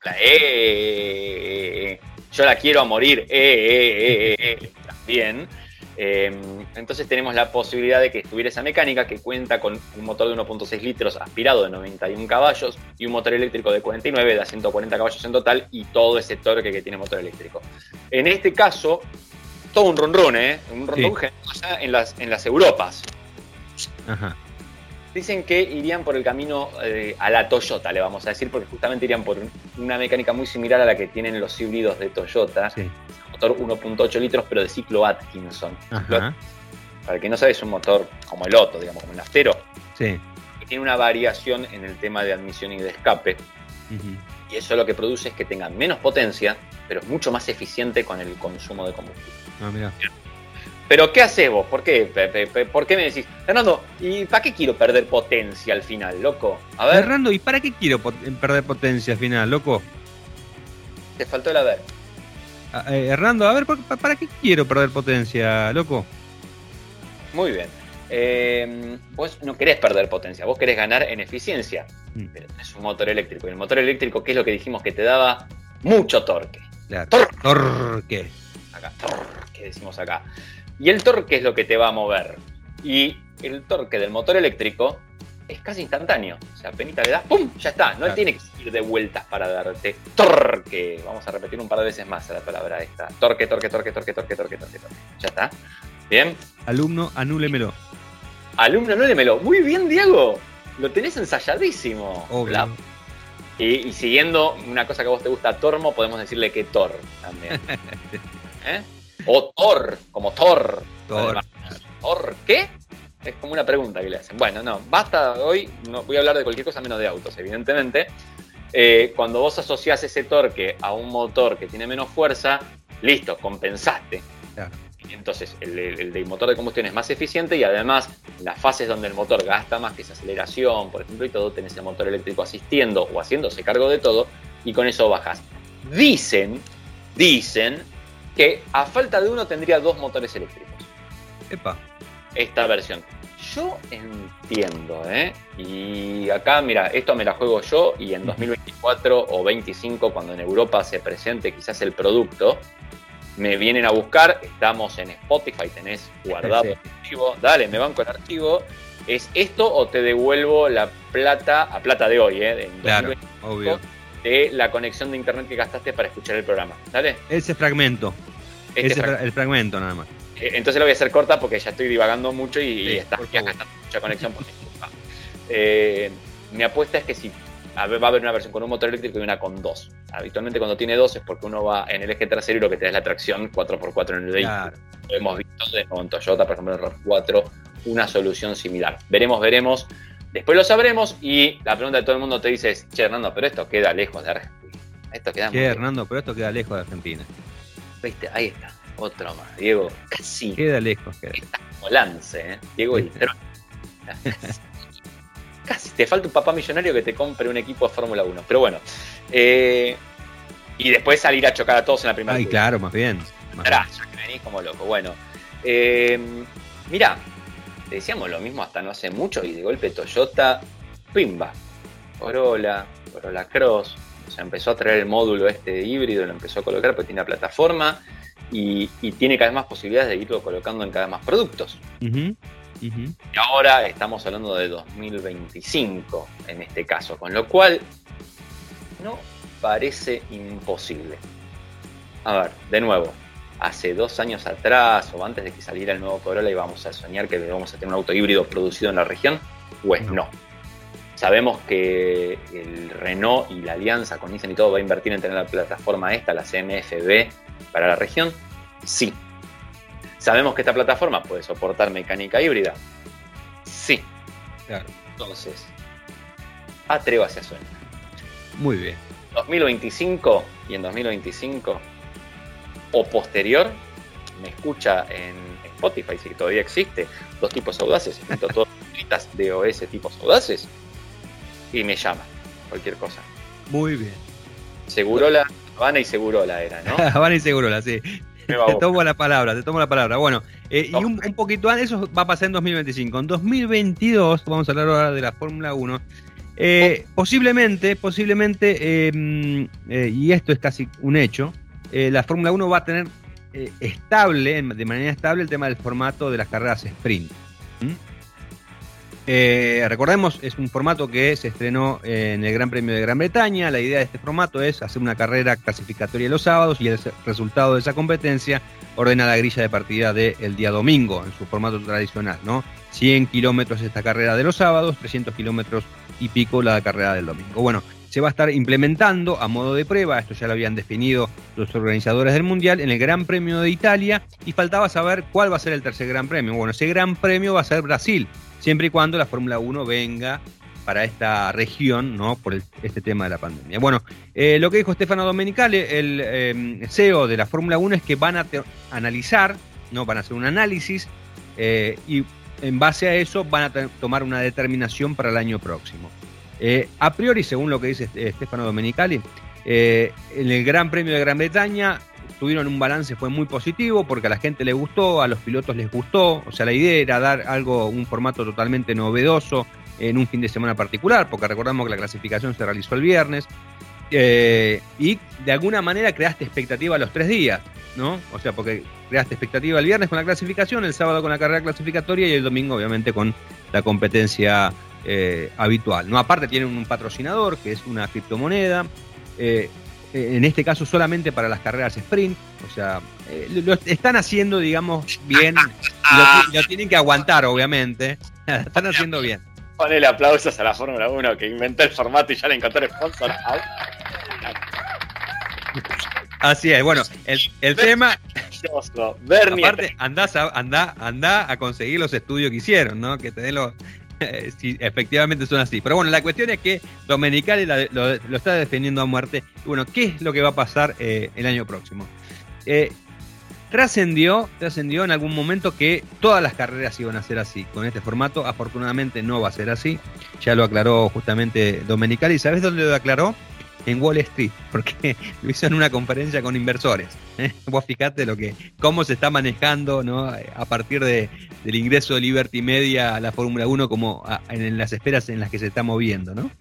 La E. Yo la quiero a morir. E, e, e, también. Em, entonces tenemos la posibilidad de que estuviera esa mecánica que cuenta con un motor de 1.6 litros aspirado de 91 caballos y un motor eléctrico de 49 de 140 caballos en total y todo ese torque que tiene motor eléctrico. En este caso, todo un run ¿eh? Un run en las, en las Europas. Dicen que irían por el camino eh, a la Toyota, le vamos a decir, porque justamente irían por una mecánica muy similar a la que tienen los híbridos de Toyota. Sí 1.8 litros, pero de ciclo Atkinson. Para el que no sabe, es un motor como el otro, digamos, como el Astero. Sí. Que tiene una variación en el tema de admisión y de escape. Y eso lo que produce es que tenga menos potencia, pero es mucho más eficiente con el consumo de combustible. Ah, mira. Pero ¿qué haces vos? ¿Por qué? ¿Por qué me decís, Fernando, ¿y para qué quiero perder potencia al final, loco? A ver. Fernando, ¿y para qué quiero perder potencia al final, loco? Te faltó el haber. Ah, eh, Hernando, a ver, ¿para qué quiero perder potencia, loco? Muy bien. Eh, vos no querés perder potencia, vos querés ganar en eficiencia. Mm. Pero tenés un motor eléctrico. Y el motor eléctrico, ¿qué es lo que dijimos? Que te daba mucho torque. torque. Acá, torque decimos acá. Y el torque es lo que te va a mover. Y el torque del motor eléctrico es casi instantáneo. O sea, apenas le das, ¡pum! Ya está. No tiene que ir de vueltas para darte torque. Vamos a repetir un par de veces más la palabra esta. Torque, torque, torque, torque, torque, torque, torque, torque. Ya está. Bien. Alumno, anúlemelo. Alumno, anúlemelo. Muy bien, Diego. Lo tenés ensayadísimo. Y, y, siguiendo una cosa que a vos te gusta, Tormo, podemos decirle que Tor también. ¿Eh? O Thor, como Thor. Thor. ¿Thor qué? Es como una pregunta que le hacen. Bueno, no, basta hoy, no voy a hablar de cualquier cosa menos de autos, evidentemente. Eh, cuando vos asociás ese torque a un motor que tiene menos fuerza, listo, compensaste. Entonces, el, el, motor de combustión es más eficiente y además, las fases donde el motor gasta más, que es aceleración, por ejemplo, y todo, tenés el motor eléctrico asistiendo o haciéndose cargo de todo, y con eso bajas. Dicen, dicen que a falta de uno tendría dos motores eléctricos. Epa esta versión. Yo entiendo, ¿eh? Y acá, mira, esto me la juego yo y en 2024 o 25, cuando en Europa se presente quizás el producto, me vienen a buscar, estamos en Spotify, tenés guardado el archivo, dale, me van con el archivo, ¿es esto o te devuelvo la plata, a plata de hoy, ¿eh? claro, obvio. De la conexión de internet que gastaste para escuchar el programa, ¿dale? Ese fragmento. Ese el fragmento nada más. Eh, entonces lo voy a hacer corta porque ya estoy divagando mucho y, está, mucha conexión. Eh, mi apuesta es que si va a haber una versión con un motor eléctrico y una con dos. Habitualmente cuando tiene dos es porque uno va en el eje trasero y lo que te da es la tracción 4x4 en el vehículo. Lo hemos visto con Toyota, por ejemplo, en el RAV4, una solución similar. Veremos, veremos. Después lo sabremos y la pregunta de todo el mundo te dice es, che, Hernando, pero esto queda lejos de Argentina. Esto queda che, Hernando, pero esto queda lejos de Argentina. Viste, ahí está. Otro más, Diego. Casi. Queda lejos, queda lejos. Como Lance, ¿eh? Diego y casi te falta un papá millonario que te compre un equipo de Fórmula 1. Pero bueno. Eh, y después salir a chocar a todos en la primera. Ay, claro, más bien. Que venís como loco. Bueno. Eh, mira, decíamos lo mismo hasta no hace mucho y de golpe Toyota, pimba. Corolla, Corolla Cross. O sea, empezó a traer el módulo este híbrido, lo empezó a colocar porque tiene una plataforma y, tiene cada vez más posibilidades de irlo colocando en cada vez más productos. Y ahora estamos hablando de 2025 en este caso, con lo cual no parece imposible. A ver, de nuevo, hace dos años atrás o antes de que saliera el nuevo Corolla íbamos a soñar que vamos a tener un auto híbrido producido en la región, pues no. Sabemos que el Renault y la alianza con Nissan y todo va a invertir en tener la plataforma esta, la CMFB, para la región. Sí, ¿Sabemos que esta plataforma puede soportar mecánica híbrida? Sí. Claro. Entonces, atrévase a sueño. Muy bien. 2025 y en 2025 o posterior, me escucha en Spotify, si todavía existe, dos tipos audaces, todas las de OS tipos audaces, y me llama, cualquier cosa. Muy bien. Segurola, Habana y Segurola era, ¿no? Habana y Segurola, sí. Te tomo la palabra, te tomo la palabra. Bueno, eh, y un, poquito antes, eso va a pasar en 2025. En 2022, vamos a hablar ahora de la Fórmula 1. Eh, posiblemente, posiblemente, em, eh, y esto es casi un hecho, la Fórmula 1 va a tener estable, de manera estable, el tema del formato de las carreras sprint. Eh, recordemos, es un formato que se estrenó en el Gran Premio de Gran Bretaña. La idea de este formato es hacer una carrera clasificatoria los sábados y el resultado de esa competencia ordena la grilla de partida del día domingo en su formato tradicional, ¿no? 100 kilómetros esta carrera de los sábados, 300 kilómetros y pico la carrera del domingo. Bueno, se va a estar implementando a modo de prueba, esto ya lo habían definido los organizadores del Mundial, en el Gran Premio de Italia y faltaba saber cuál va a ser el tercer Gran Premio. Bueno, ese Gran Premio va a ser Brasil, siempre y cuando la Fórmula 1 venga para esta región, ¿no? Por este tema de la pandemia. Bueno, eh, lo que dijo Stefano Domenicale, el eh, CEO de la Fórmula 1, es que van a analizar, ¿no? Van a hacer un análisis eh, y en base a eso van a tomar una determinación para el año próximo. Eh, a priori, según lo que dice Stefano Domenicali, en el Gran Premio de Gran Bretaña tuvieron un balance, fue muy positivo porque a la gente le gustó, a los pilotos les gustó, o sea, la idea era dar algo, un formato totalmente novedoso en un fin de semana particular, porque recordamos que la clasificación se realizó el viernes, eh, y de alguna manera creaste expectativa los tres días, ¿no? O sea, porque creaste expectativa el viernes con la clasificación, el sábado con la carrera clasificatoria y el domingo obviamente con la competencia eh, habitual. ¿no? Aparte tienen un patrocinador que es una criptomoneda, eh, en este caso solamente para las carreras sprint, o sea, eh, lo están haciendo, digamos, bien, lo, tienen que aguantar, obviamente, están haciendo bien. Ponele aplausos a la Fórmula 1 que inventó el formato y ya le encontró el sponsor. Así es, bueno, el, el tema... Aparte, andás a, anda a conseguir los estudios que hicieron, ¿no? Que te den los, sí, efectivamente son así. Pero bueno, la cuestión es que Domenicali lo, está defendiendo a muerte. bueno, ¿qué es lo que va a pasar eh, el año próximo? Eh, trascendió, trascendió en algún momento que todas las carreras iban a ser así, con este formato. Afortunadamente no va a ser así. Ya lo aclaró justamente Domenicali. ¿Sabes dónde lo aclaró? en Wall Street, porque lo hizo en una conferencia con inversores. ¿eh? Vos fijate lo que, cómo se está manejando ¿no? a partir de, del ingreso de Liberty Media a la Fórmula 1 como en las esferas en las que se está moviendo. ¿no?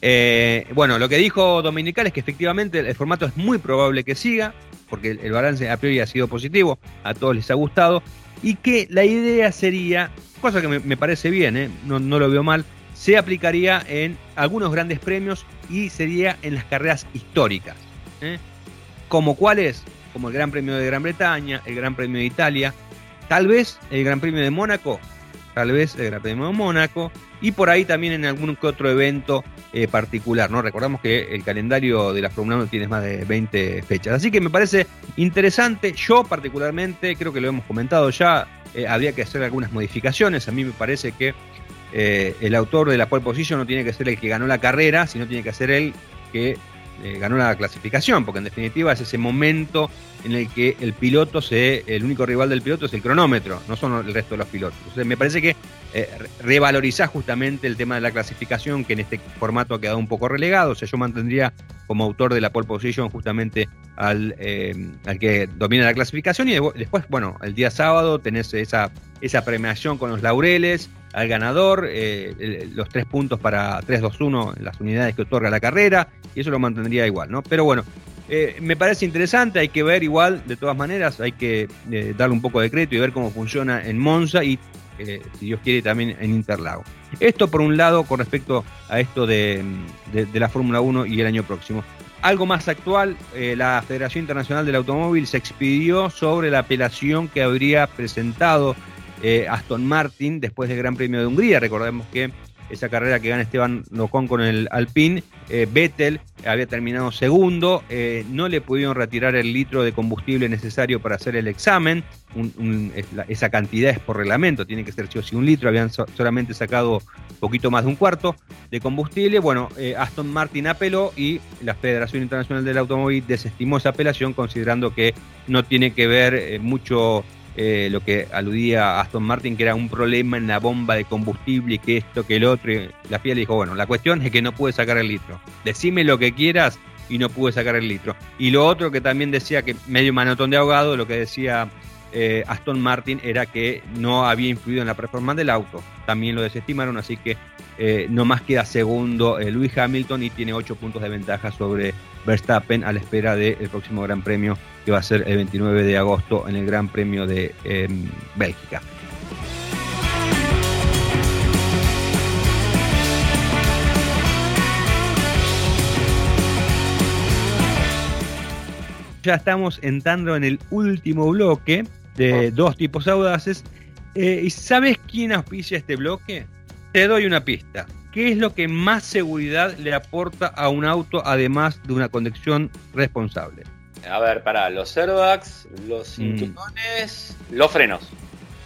Eh, bueno, lo que dijo Dominical es que efectivamente el, formato es muy probable que siga, porque el, balance a priori ha sido positivo, a todos les ha gustado, y que la idea sería, cosa que me, parece bien, ¿eh? no, no lo veo mal, se aplicaría en algunos grandes premios y sería en las carreras históricas. ¿eh? ¿Como cuáles? Como el Gran Premio de Gran Bretaña, el Gran Premio de Italia, tal vez el Gran Premio de Mónaco, tal vez el Gran Premio de Mónaco, y por ahí también en algún que otro evento eh, particular. ¿no? Recordamos que el calendario de la Fórmula 1 tiene más de 20 fechas. Así que me parece interesante. Yo particularmente, creo que lo hemos comentado ya, eh, habría que hacer algunas modificaciones. A mí me parece que eh, el autor de la pole position no tiene que ser el que ganó la carrera, sino tiene que ser el que eh, ganó la clasificación, porque en definitiva es ese momento en el que el piloto se, el único rival del piloto es el cronómetro, no son el resto de los pilotos. Entonces me parece que eh, revalorizás justamente el tema de la clasificación, que en este formato ha quedado un poco relegado. O sea, yo mantendría como autor de la pole position justamente al, eh, al que domina la clasificación. Y después, bueno, el día sábado tenés esa, esa premiación con los laureles al ganador, eh, los tres puntos para 3-2-1 en las unidades que otorga la carrera, y eso lo mantendría igual, ¿no? Pero bueno, eh, me parece interesante, hay que ver igual, de todas maneras, hay que darle un poco de crédito y ver cómo funciona en Monza y si Dios quiere, también en Interlago. Esto por un lado con respecto a esto de, la Fórmula 1 y el año próximo. Algo más actual, eh, la Federación Internacional del Automóvil se expidió sobre la apelación que habría presentado eh, Aston Martin después del Gran Premio de Hungría. Recordemos que esa carrera que gana Esteban Locón con el Alpine. Eh, Vettel había terminado segundo, eh, no le pudieron retirar el litro de combustible necesario para hacer el examen. esa cantidad es por reglamento, tiene que ser sí un litro, habían solamente sacado poquito más de un cuarto de combustible. Bueno, Aston Martin apeló y la Federación Internacional del Automóvil desestimó esa apelación considerando que no tiene que ver mucho eh, lo que aludía Aston Martin, que era un problema en la bomba de combustible, que esto, que el otro. la FIA le dijo, bueno, la cuestión es que no pude sacar el litro. Decime lo que quieras y no pude sacar el litro. Y lo otro que también decía que medio manotón de ahogado, lo que decía eh, Aston Martin era que no había influido en la performance del auto. También lo desestimaron, así que eh, no más queda segundo Luis Hamilton y tiene ocho puntos de ventaja sobre Verstappen a la espera del próximo Gran Premio que va a ser el 29 de agosto en el Gran Premio de em, Bélgica. Ya estamos entrando en el último bloque de dos tipos audaces. Eh, ¿Y sabes quién auspicia este bloque? Te doy una pista. ¿Qué es lo que más seguridad le aporta a un auto además de una conducción responsable? A ver, para los airbags, los mm. cinturones, los frenos.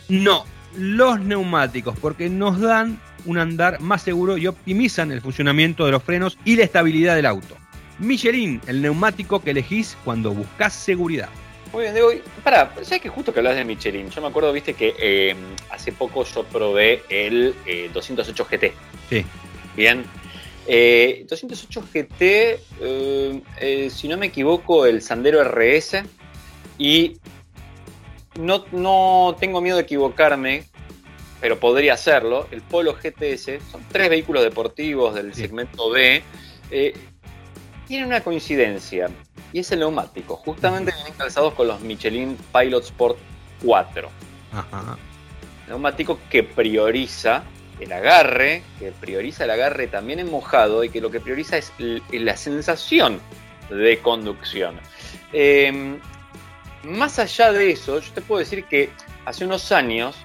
No, los neumáticos, porque nos dan un andar más seguro y optimizan el funcionamiento de los frenos y la estabilidad del auto. Michelin, el neumático que elegís cuando buscas seguridad. Muy bien, Diego. Para, ¿sabes que justo que hablas de Michelin? Yo me acuerdo, viste, que eh, hace poco yo probé el 208 eh, GT. Sí. Bien. 208 GT, si no me equivoco, el Sandero RS. Y no, no tengo miedo de equivocarme, pero podría hacerlo. El Polo GTS, son tres vehículos deportivos del segmento B. Eh, tienen una coincidencia y es el neumático. Justamente vienen calzados con los Michelin Pilot Sport 4. Neumático que prioriza el agarre, que prioriza el agarre también en mojado y que lo que prioriza es la sensación de conducción. Em, más allá de eso, yo te puedo decir que hace unos años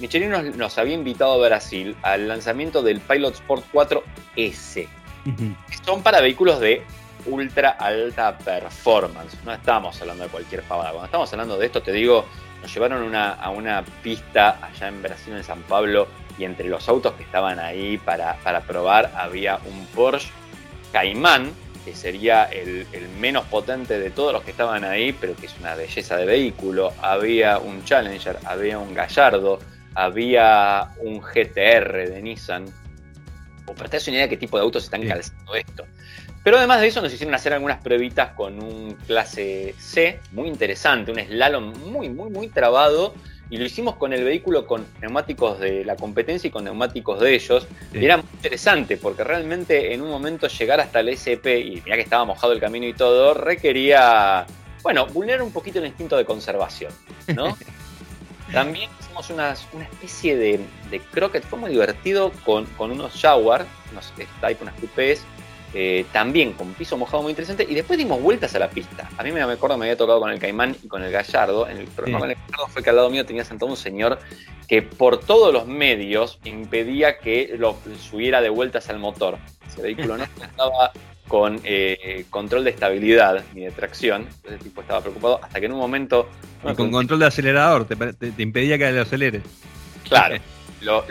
Michelin nos, había invitado a Brasil al lanzamiento del Pilot Sport 4S, que son para vehículos de ultra alta performance. No estamos hablando de cualquier pavada. Cuando estamos hablando de esto, te digo, nos llevaron a una pista allá en Brasil, en San Pablo, y entre los autos que estaban ahí para, probar había un Porsche Cayman, que sería el, menos potente de todos los que estaban ahí, pero que es una belleza de vehículo. Había un Challenger, había un Gallardo, había un GTR de Nissan. O para una idea de qué tipo de autos están calzando esto. Pero además de eso nos hicieron hacer algunas pruebitas con un clase C, muy interesante, un slalom muy, muy, muy trabado. Y lo hicimos con el vehículo con neumáticos de la competencia y con neumáticos de ellos. Y era muy interesante porque realmente en un momento llegar hasta el SP, y mira que estaba mojado el camino y todo, requería, bueno, vulnerar un poquito el instinto de conservación, ¿no? También hicimos una, una especie de, de, croquet, fue muy divertido con, con unos Jaguar, unos Type, unas coupés, eh, también con piso mojado muy interesante, y después dimos vueltas a la pista. A mí me, acuerdo me había tocado con el Caimán y con el Gallardo. En el programa con el Gallardo fue que al lado mío tenía sentado un señor que por todos los medios impedía que lo subiera de vueltas al motor. Ese vehículo no estaba con eh, control de estabilidad ni de tracción. Entonces el tipo estaba preocupado hasta que en un momento... y con control de acelerador, te, te impedía que le acelere. Claro. Lo,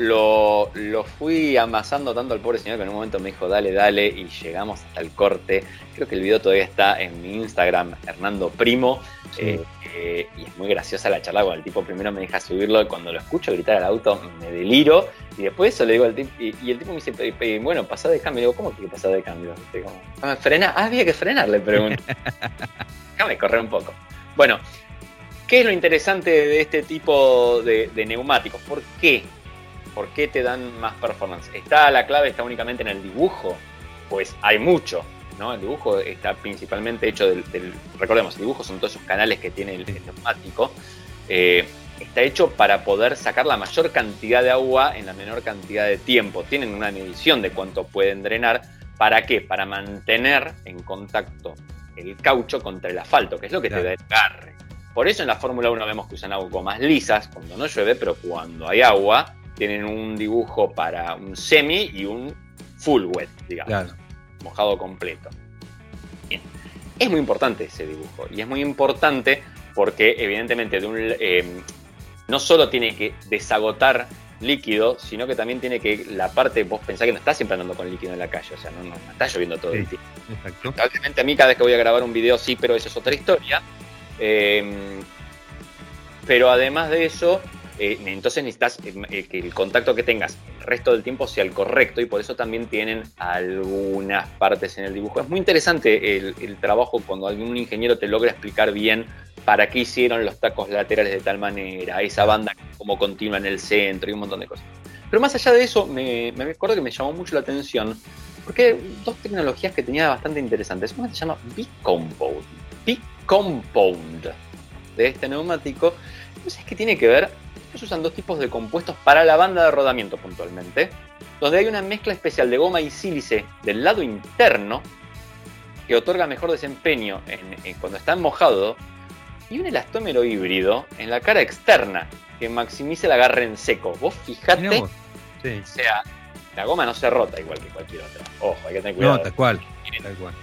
lo, fui amasando tanto al pobre señor que en un momento me dijo, dale, dale, y llegamos hasta el corte. Creo que el video todavía está en mi Instagram, Hernando Primo. Eh, eh, y es muy graciosa la charla con el tipo. Primero me deja subirlo y cuando lo escucho gritar al auto me deliro. Y después eso le digo al tipo, y, el tipo me dice, bueno, pasá de cambio. Y digo, ¿cómo que pasá de cambio? Ah, frena, ah, había que frenar, le pregunto. Déjame correr un poco. Bueno, ¿qué es lo interesante de este tipo de, neumáticos? ¿Por qué? ¿Por qué te dan más performance? ¿Está la clave está únicamente en el dibujo? Pues hay mucho, ¿no? El dibujo está principalmente hecho del, recordemos, el dibujo son todos esos canales que tiene el, neumático. Eh, está hecho para poder sacar la mayor cantidad de agua en la menor cantidad de tiempo. Tienen una medición de cuánto pueden drenar. ¿Para qué? Para mantener en contacto el caucho contra el asfalto, que es lo que te da el agarre. Por eso en la Fórmula 1 vemos que usan más lisas cuando no llueve, pero cuando hay agua tienen un dibujo para un semi y un full wet, digamos, mojado completo. Bien. Es muy importante ese dibujo y es muy importante porque evidentemente de un, eh, no solo tiene que desagotar líquido, sino que también tiene que la parte, vos pensás que no estás siempre andando con líquido en la calle, o sea, no, no, está lloviendo todo el tiempo. Exacto. Obviamente a mí cada vez que voy a grabar un video sí, pero eso es otra historia. Em, pero además de eso, eh, entonces necesitas eh, eh, que el contacto que tengas el resto del tiempo sea el correcto y por eso también tienen algunas partes en el dibujo. Es muy interesante el, el trabajo cuando algún ingeniero te logra explicar bien para qué hicieron los tacos laterales de tal manera, esa banda como continua en el centro y un montón de cosas. Pero más allá de eso, me, me acuerdo que me llamó mucho la atención, porque dos tecnologías que tenía bastante interesantes. Una se llama B-Compound. B-Compound de este neumático. Entonces, ¿qué tiene que ver? Ellos usan dos tipos de compuestos para la banda de rodamiento puntualmente, donde hay una mezcla especial de goma y sílice del lado interno que otorga mejor desempeño cuando está mojado y un elastómero híbrido en la cara externa que maximice el agarre en seco. Vos fijate, o sea, la goma no se rota igual que cualquier otra. Ojo, hay que tener cuidado. No, tal cual, tal cual.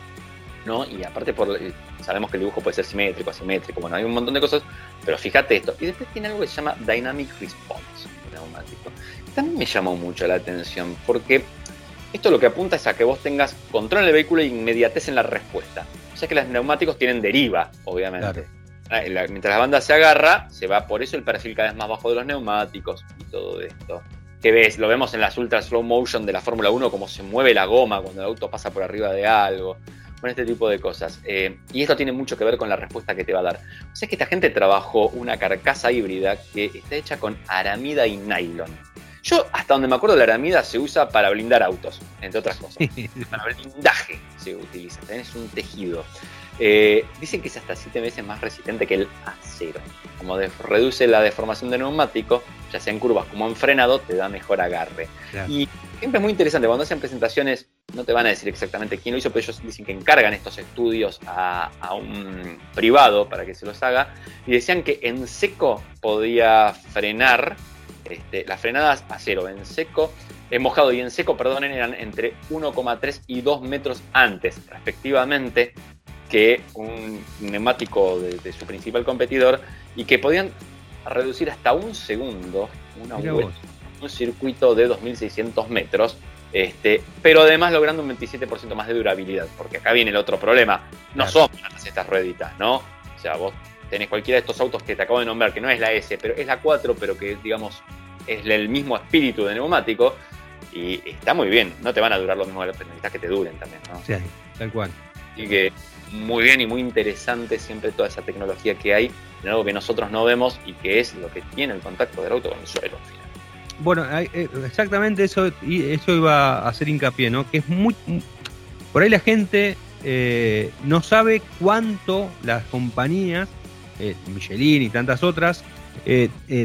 ¿No? Y aparte por, sabemos que el dibujo puede ser simétrico, asimétrico, bueno, hay un montón de cosas, pero fíjate esto. Y después tiene algo que se llama Dynamic Response, neumático. También me llamó mucho la atención, porque esto lo que apunta es a que vos tengas control en el vehículo e inmediatez en la respuesta. O sea que los neumáticos tienen deriva, obviamente. Mientras la banda se agarra, se va por eso el perfil cada vez más bajo de los neumáticos y todo esto. Que ves, lo vemos en las ultra slow motion de la Fórmula 1, como se mueve la goma cuando el auto pasa por arriba de algo. Bueno, este tipo de cosas. Eh, y esto tiene mucho que ver con la respuesta que te va a dar. O sea que esta gente trabajó una carcasa híbrida que está hecha con aramida y nylon. Yo, hasta donde me acuerdo, la aramida se usa para blindar autos, entre otras cosas. para blindaje se utiliza. Tenés un tejido. Eh, dicen que es hasta 7 veces más resistente que el acero. Como reduce la deformación de neumático, ya sea en curvas como en frenado, te da mejor agarre. Y siempre es muy interesante, cuando hacen presentaciones, no te van a decir exactamente quién lo hizo, pero ellos dicen que encargan estos estudios a, un privado para que se los haga. Y decían que en seco podía frenar, este, las frenadas a cero en seco en mojado y en seco, perdonen, eran entre 1,3 y 2 metros antes, respectivamente, que un neumático de, su principal competidor y que podían reducir hasta un segundo una un circuito de 2.600 metros, este, pero además logrando un 27% más de durabilidad, porque acá viene el otro problema, no son estas rueditas, ¿no? O sea, vos tenés cualquiera de estos autos que te acabo de nombrar, que no es la S, pero es la 4, pero que digamos es el mismo espíritu de neumático, y está muy bien, no te van a durar lo mismo, necesitas que te duren también, ¿no? Sí, tal cual. Así que muy bien y muy interesante siempre toda esa tecnología que hay en algo que nosotros no vemos y que es lo que tiene el contacto del auto con el suelo. Bueno, eh, exactamente eso, eso iba a hacer hincapié, ¿no? Que es muy. Por ahí la gente eh, no sabe cuánto las compañías, eh, Michelin y tantas otras,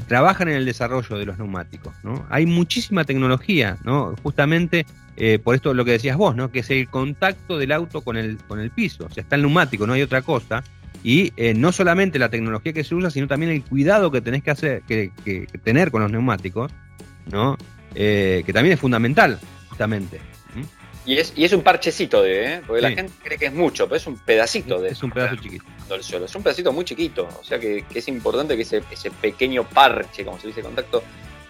trabajan en el desarrollo de los neumáticos, ¿no? Hay muchísima tecnología, ¿no? Justamente eh, por esto lo que decías vos, ¿no? Que es el contacto del auto con el, con el piso. O sea, está el neumático, no hay otra cosa. Y eh, no solamente la tecnología que se usa, sino también el cuidado que tenés que hacer, que, tener con los neumáticos, ¿no? Eh, que también es fundamental, justamente. Y es, y es un parchecito de, porque la gente cree que es mucho, pero es un pedacito de. Es un pedazo chiquito. Es un pedacito muy chiquito. O sea que, es importante que ese, ese pequeño parche, como se dice contacto,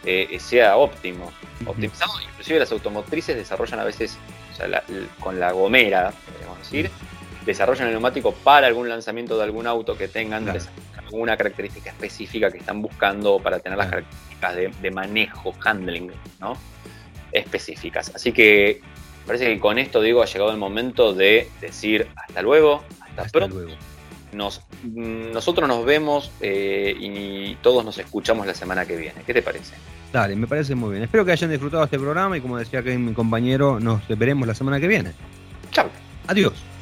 eh, sea óptimo, optimizado. Inclusive las automotrices desarrollan a veces con la gomera, podríamos decir, desarrollan el neumático para algún lanzamiento de algún auto que tengan alguna característica específica que están buscando para tener las características de, manejo, handling, ¿no? Específicas. Así que parece que con esto, digo, ha llegado el momento de decir hasta luego, hasta, pronto. Luego. Nos, nosotros nos vemos eh, y todos nos escuchamos la semana que viene. ¿Qué te parece? Dale, me parece muy bien. Espero que hayan disfrutado este programa y como decía que mi compañero, nos veremos la semana que viene. Chao. Adiós.